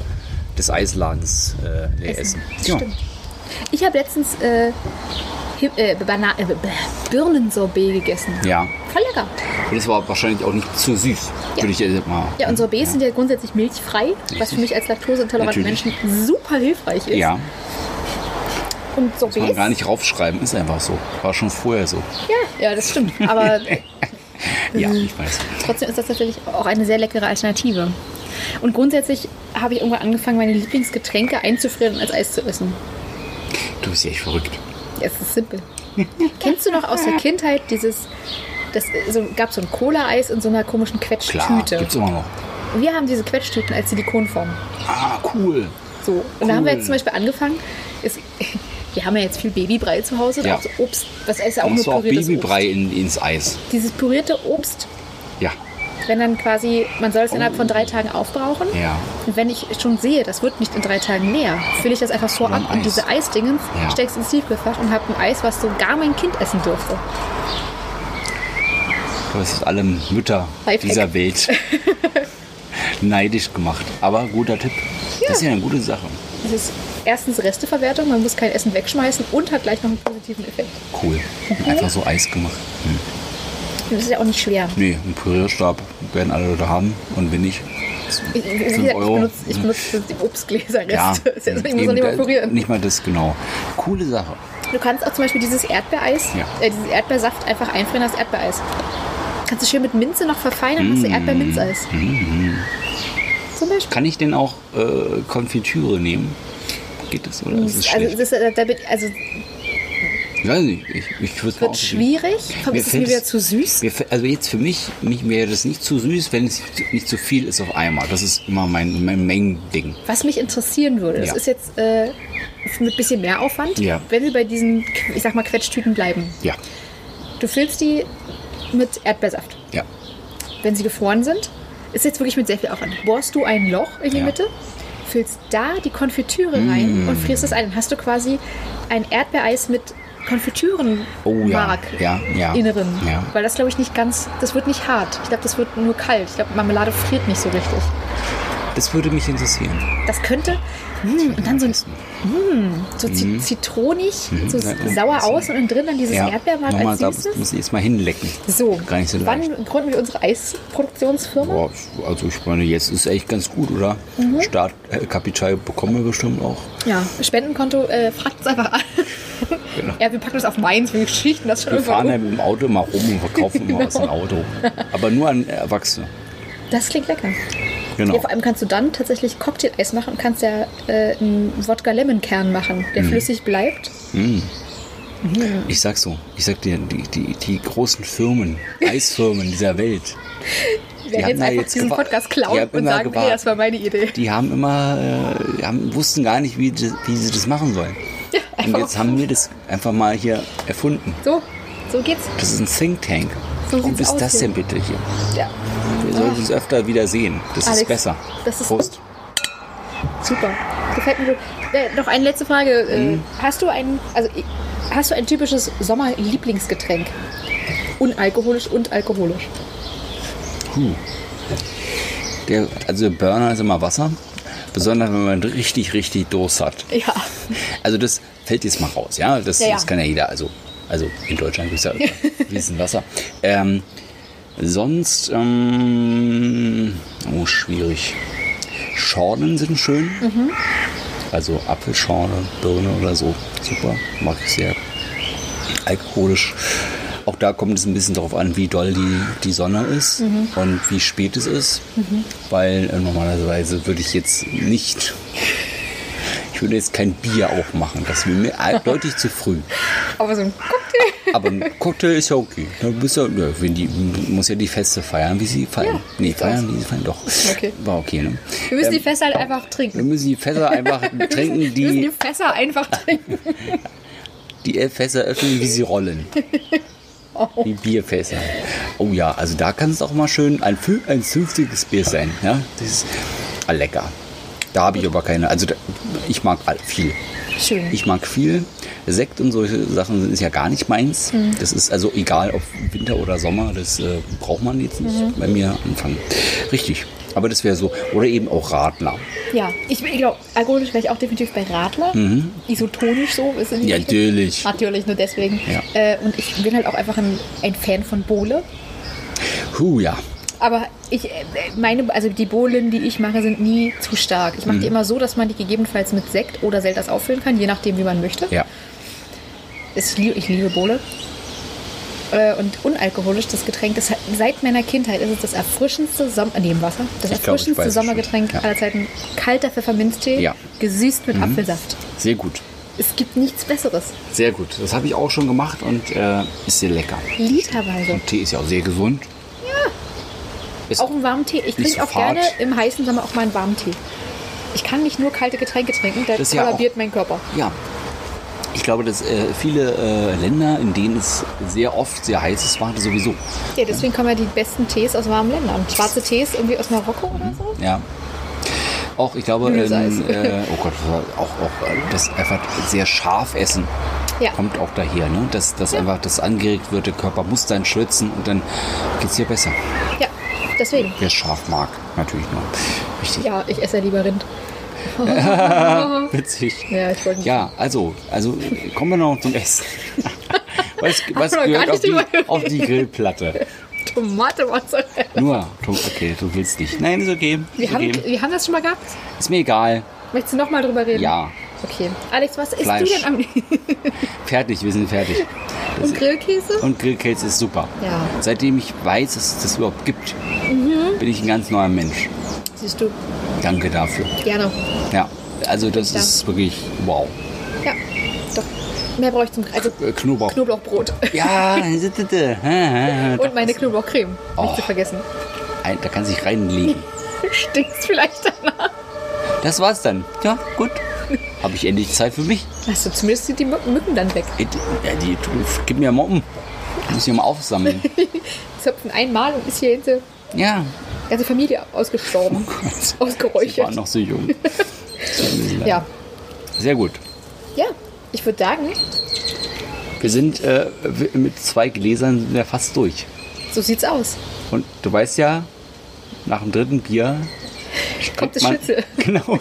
des Eisladens äh, leer essen. Das stimmt. Ich habe letztens äh, äh, Bana äh, Birnensorbet gegessen. Ja. Voll lecker. Und das war wahrscheinlich auch nicht zu süß, Ja. würde ich jetzt mal. Ja, und Sorbets sind ja grundsätzlich milchfrei, was für mich als laktoseintolerante Natürlich. Menschen super hilfreich ist. Ja, Und kann man Sorbets. gar nicht raufschreiben, ist einfach so. War schon vorher so. Ja, ja, das stimmt. Aber Ja, ich weiß. Trotzdem ist das tatsächlich auch eine sehr leckere Alternative. Und grundsätzlich habe ich irgendwann angefangen, meine Lieblingsgetränke einzufrieren und als Eis zu essen. Du bist ja echt verrückt. Es ist simpel. Kennst du noch aus der Kindheit dieses, das so, gab so ein Cola-Eis in so einer komischen Klar, Quetschtüte? gibt's immer noch. Wir haben diese Quetschtüten als Silikonform. Ah, cool. So. Und da haben wir Cool. jetzt zum Beispiel angefangen, ist, wir haben ja jetzt viel Babybrei zu Hause, Ja. Obst, das ist ja auch du nur auch Babybrei in, ins Eis? Dieses pürierte Obst, Ja. Wenn dann quasi, man soll es innerhalb von drei Tagen aufbrauchen. Ja. Und wenn ich schon sehe, das wird nicht in drei Tagen leer, fülle ich das einfach so Oder ein ab in diese Eisdingens, Ja. steck's ins Tiefkühlfach und habe ein Eis, was sogar mein Kind essen dürfte. Du hast alle Mütter Lifehack. dieser Welt neidisch gemacht. Aber guter Tipp. Das ist ja eine gute Sache. Das ist erstens Resteverwertung, man muss kein Essen wegschmeißen und hat gleich noch einen positiven Effekt. Cool. Einfach so Eis gemacht. Hm. Das ist ja auch nicht schwer. Nee, einen Pürierstab werden alle Leute haben. Und wenn nicht, Ich, ich Euro. benutze, ich benutze die Obstgläserreste. ja. ich muss eben, noch nicht mal pürieren. nicht mal das genau. Coole Sache. Du kannst auch zum Beispiel dieses Erdbeereis, Ja. äh, dieses Erdbeersaft einfach einfrieren als Erdbeereis. Kannst du schön mit Minze noch verfeinern, hast du Erdbeerminzeis. Zum Beispiel. Kann ich denn auch äh, Konfitüre nehmen? Geht das oder ist es Also, das, ist, da bin- also Ich weiß nicht. Ich, ich würde wird schwierig. Mir ist es mir wieder zu süß. Mir Also jetzt für mich, mich wäre das nicht zu süß, wenn es nicht zu viel ist auf einmal. Das ist immer mein, mein Main-Ding. Was mich interessieren würde, das Ja. ist jetzt äh, mit bisschen mehr Aufwand, Ja. wenn wir bei diesen, ich sag mal, Quetschtüten bleiben. Ja, Du füllst die mit Erdbeersaft. ja. Wenn sie gefroren sind, ist jetzt wirklich mit sehr viel Aufwand. Bohrst du ein Loch in die Ja. Mm. Mitte, füllst da die Konfitüre rein und frierst es ein. Dann hast du quasi ein Erdbeereis mit Konfitürenmark Oh ja, ja, ja. inneren. Ja. Weil das glaube ich nicht ganz, das wird nicht hart. Ich glaube, das wird nur kalt. Ich glaube, Marmelade friert nicht so richtig. Das würde mich interessieren. Das könnte, mm, und dann so, ein- so zi- zitronig, so Mhm. Ja, ja. sauer aus und drin dann dieses Ja, Erdbeermark nochmal, als da Süßes. muss ich jetzt mal hinlecken. So, Gar nicht so leicht. wann gründen wir unsere Eisproduktionsfirma? Boah, also ich meine, jetzt ist echt ganz gut, oder? Mhm. Startkapital bekommen wir bestimmt auch. Ja, Spendenkonto, äh, fragt uns einfach an. Genau. Ja, wir packen das auf meins, wir schichten das schon Wir fahren ja mit dem Auto mal rum und verkaufen immer aus dem Genau. Auto. Aber nur an Erwachsene. Das klingt lecker. Genau. Ja, vor allem kannst du dann tatsächlich Cocktail-Eis machen und kannst ja äh, einen Wodka-Lemon-Kern machen, Mhm. der flüssig bleibt. Ich sag so, ich sag dir, die, die, die großen Firmen, Eisfirmen dieser Welt, Wir werden haben jetzt einfach jetzt diesen Podcast die klauen haben und immer sagen, gewartet. das war meine Idee. die haben immer, äh, die haben, wussten gar nicht, wie, die- wie sie das machen sollen. Und jetzt haben wir das einfach mal hier erfunden. so, so geht's. Das ist ein Think Tank. So Warum ist das hier. denn bitte hier? Ja, Wir sollten uns öfter wieder sehen. Das Alex, ist besser. das ist- Prost. super. Gefällt mir gut. Äh, noch eine letzte Frage. Äh, Mhm. Hast du ein, also hast du ein typisches Sommerlieblingsgetränk? Unalkoholisch und alkoholisch. Der, also Burner ist immer Wasser. Besonders wenn man richtig, richtig Durst hat. Ja. Also das fällt jetzt mal raus, ja. Das, Ja, ja. das kann ja jeder. Also, also in Deutschland ist ja fließend Wasser. Ähm, sonst, ähm, oh, schwierig. Schorlen sind schön. Mhm. Also Apfelschorle, Birne oder so. Super, mag ich sehr. Alkoholisch. Auch da kommt es ein bisschen darauf an, wie doll die, die Sonne ist Mhm. und wie spät es ist. Weil äh, normalerweise würde ich jetzt nicht ich würde jetzt kein Bier aufmachen. Das wäre mir deutlich zu früh. Aber so ein Cocktail. Aber ein Cocktail ist ja okay. Da bist du, ja, wenn die, muss ja die Feste feiern, wie sie feiern. Ja, nee, feiern, wie sie feiern. Doch. Okay. War okay, ne? Wir müssen Ähm, die Fässer halt einfach Wir trinken. müssen die Fässer einfach trinken, Wir müssen die die, Fässer einfach trinken. die Fässer öffnen, wie sie rollen. Die Bierfässer. Oh ja, also da kann es auch mal schön ein, ein zünftiges Bier sein. Ja, das ist ah, lecker. Da habe ich aber keine. Also da, ich mag viel. Schön. Ich mag viel. Sekt und solche Sachen ist ja gar nicht meins. Mhm. Das ist also egal, ob Winter oder Sommer, das äh, braucht man jetzt nicht Mhm. bei mir anfangen. Richtig. Aber das wäre so. Oder eben auch Radler. Ja, ich, ich glaube, alkoholisch wäre ich auch definitiv bei Radler. Isotonisch so. Ist in Ja, natürlich. Natürlich, nur deswegen. Ja. Äh, und ich bin halt auch einfach ein, ein Fan von Bohle. Huh, ja. Aber ich äh, meine, also die Bohlen, die ich mache, sind nie zu stark. Ich mache Mhm. die immer so, dass man die gegebenenfalls mit Sekt oder Selters auffüllen kann, je nachdem, wie man möchte. Ja. Ich liebe, ich liebe Bohle. äh, und unalkoholisch. Das Getränk, das seit meiner Kindheit ist es das erfrischendste Sommer, neben Wasser, das Ich glaub, erfrischendste es Sommergetränk. Ja. aller Zeiten. Kalter Pfefferminztee, Ja. gesüßt mit Apfelsaft. Sehr gut. Es gibt nichts Besseres. Sehr gut. Das habe ich auch schon gemacht und äh, ist sehr lecker. Literweise. Und Tee ist ja auch sehr gesund. Ist Auch einen warmen Tee. Ich trinke so auch gerne fad. im heißen Sommer auch mal einen warmen Tee. Ich kann nicht nur kalte Getränke trinken, da Das ist ja kollabiert mein Körper. Ja. Ich glaube, dass äh, viele äh, Länder, in denen es sehr oft sehr heiß ist, waren sowieso. Ja, deswegen kommen ja die besten Tees aus warmen Ländern. Schwarze Tees irgendwie aus Marokko oder so. Ja. Auch, ich glaube, ähm, äh, oh Gott, auch, auch äh, das einfach sehr scharf essen Ja. kommt auch daher, ne? Dass, dass einfach das angeregt wird, der Körper muss dann schwitzen und dann geht's dir besser. Ja, deswegen. Wer es scharf mag, natürlich nur. Wichtig. Ja, ich esse ja lieber Rind. Witzig. Ja, ich wollte nicht. Ja, also, also kommen wir noch zum Essen. Was, was wir gehört auf die, auf die Grillplatte? Tomate Mozzarella. Nur, okay, du willst nicht. Nein, ist okay. Wir Ist, haben, okay. wir haben das schon mal gehabt. ist mir egal. Möchtest du noch mal drüber reden? Ja, Okay. Alex, was isst Fleisch. du denn am liebsten? fertig, wir sind fertig. Das- Und Grillkäse? Und Grillkäse ist super. Ja. Seitdem ich weiß, dass es das überhaupt gibt, Mhm. bin ich ein ganz neuer Mensch. Siehst du, Danke dafür. gerne. Ja, also das Ja. ist wirklich wow. Ja, doch. Mehr brauche ich zum Also Äh, Knoblauch. Knoblauchbrot. Ja, Und meine Knoblauchcreme. Oh. Nicht zu vergessen. Ein- da kann sich reinlegen. Stinkt's vielleicht danach? Das war's dann. Ja, gut. Habe ich endlich Zeit für mich. Hast du zumindest sind die Mücken dann weg. Äh, die- Ja, die, gib mir. Ich muss hier mal aufsammeln. Zöpfen einmal und ist hier hinter Ja. ganze Familie ausgestorben. Oh Sie Ausgeräuchert. waren noch so jung. Ja. Sehr gut. Ja, ich würde sagen, Wir sind äh, mit zwei Gläsern sind wir fast durch. so sieht's aus. Und du weißt ja, nach dem dritten Bier Kommt das man- Schnitzel. Genau.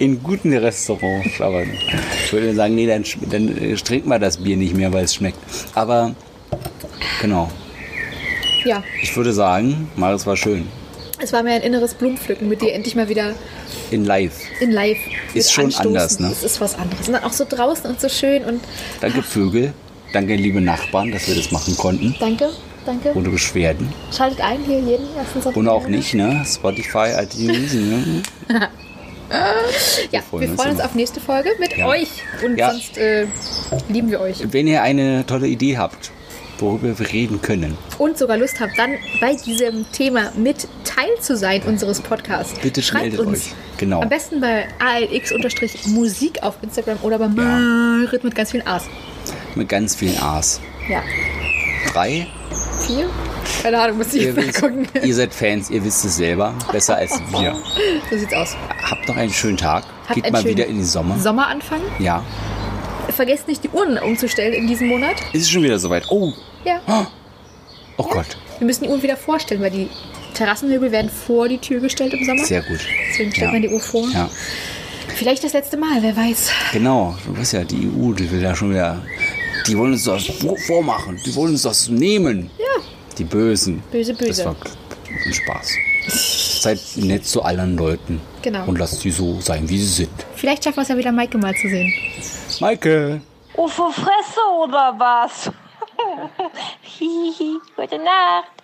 In guten Restaurants. Aber ich würde sagen, nee, dann, dann äh, trinkt mal das Bier nicht mehr, weil es schmeckt. Aber genau. Ja, Ich würde sagen, Maris war schön. es war mir ein inneres Blumenpflücken, mit dir endlich mal wieder In live. in live. Ist schon anstoßen. anders, ne? Es ist was anderes. Und dann auch so draußen und so schön und Danke Vögel. Danke liebe Nachbarn, dass wir das machen konnten. danke, danke. Ohne Beschwerden. Schaltet ein hier jeden ersten Sonntag. Und auch nicht, ne? Spotify, iTunes, ne? Ja, freuen wir uns freuen uns immer. auf nächste Folge mit Ja. euch. Und Ja. sonst äh, lieben wir euch. Wenn ihr eine tolle Idee habt, worüber wir reden können, Und sogar Lust habt, dann bei diesem Thema mit Teil zu sein unseres Podcasts. Bitte Schreibt uns. euch. Genau. Am besten bei ALX-Musik auf Instagram oder bei Marit mit ganz vielen A's. mit ganz vielen A's. Ja. Drei. Vier? Keine Ahnung, muss ich Ihr, wisst, gucken. ihr seid Fans, ihr wisst es selber. Besser als wir. So sieht's aus. Habt noch einen schönen Tag. Habt Geht mal wieder in die Sommer. Sommeranfang. Ja. Vergesst nicht, die Uhren umzustellen in diesem Monat. Ist es schon wieder soweit? Oh, Ja. oh Gott. Wir müssen die Uhren wieder vorstellen, weil die Terrassenmöbel werden vor die Tür gestellt im Sommer. Sehr gut. Deswegen stellt Ja. man die Uhr vor. Ja, Vielleicht das letzte Mal, wer weiß. genau. Du weißt ja, die EU, die will ja schon wieder. Die wollen uns das vor- vormachen. Die wollen uns das nehmen. Ja. Die Bösen. Böse, böse. Das war ein Spaß. Seid nett zu allen Leuten. Genau. Und lasst sie so sein, wie sie sind. Vielleicht schaffen wir es ja wieder, Maike mal zu sehen. Maike! Ufo Fresse oder was? Hihi, gute Nacht.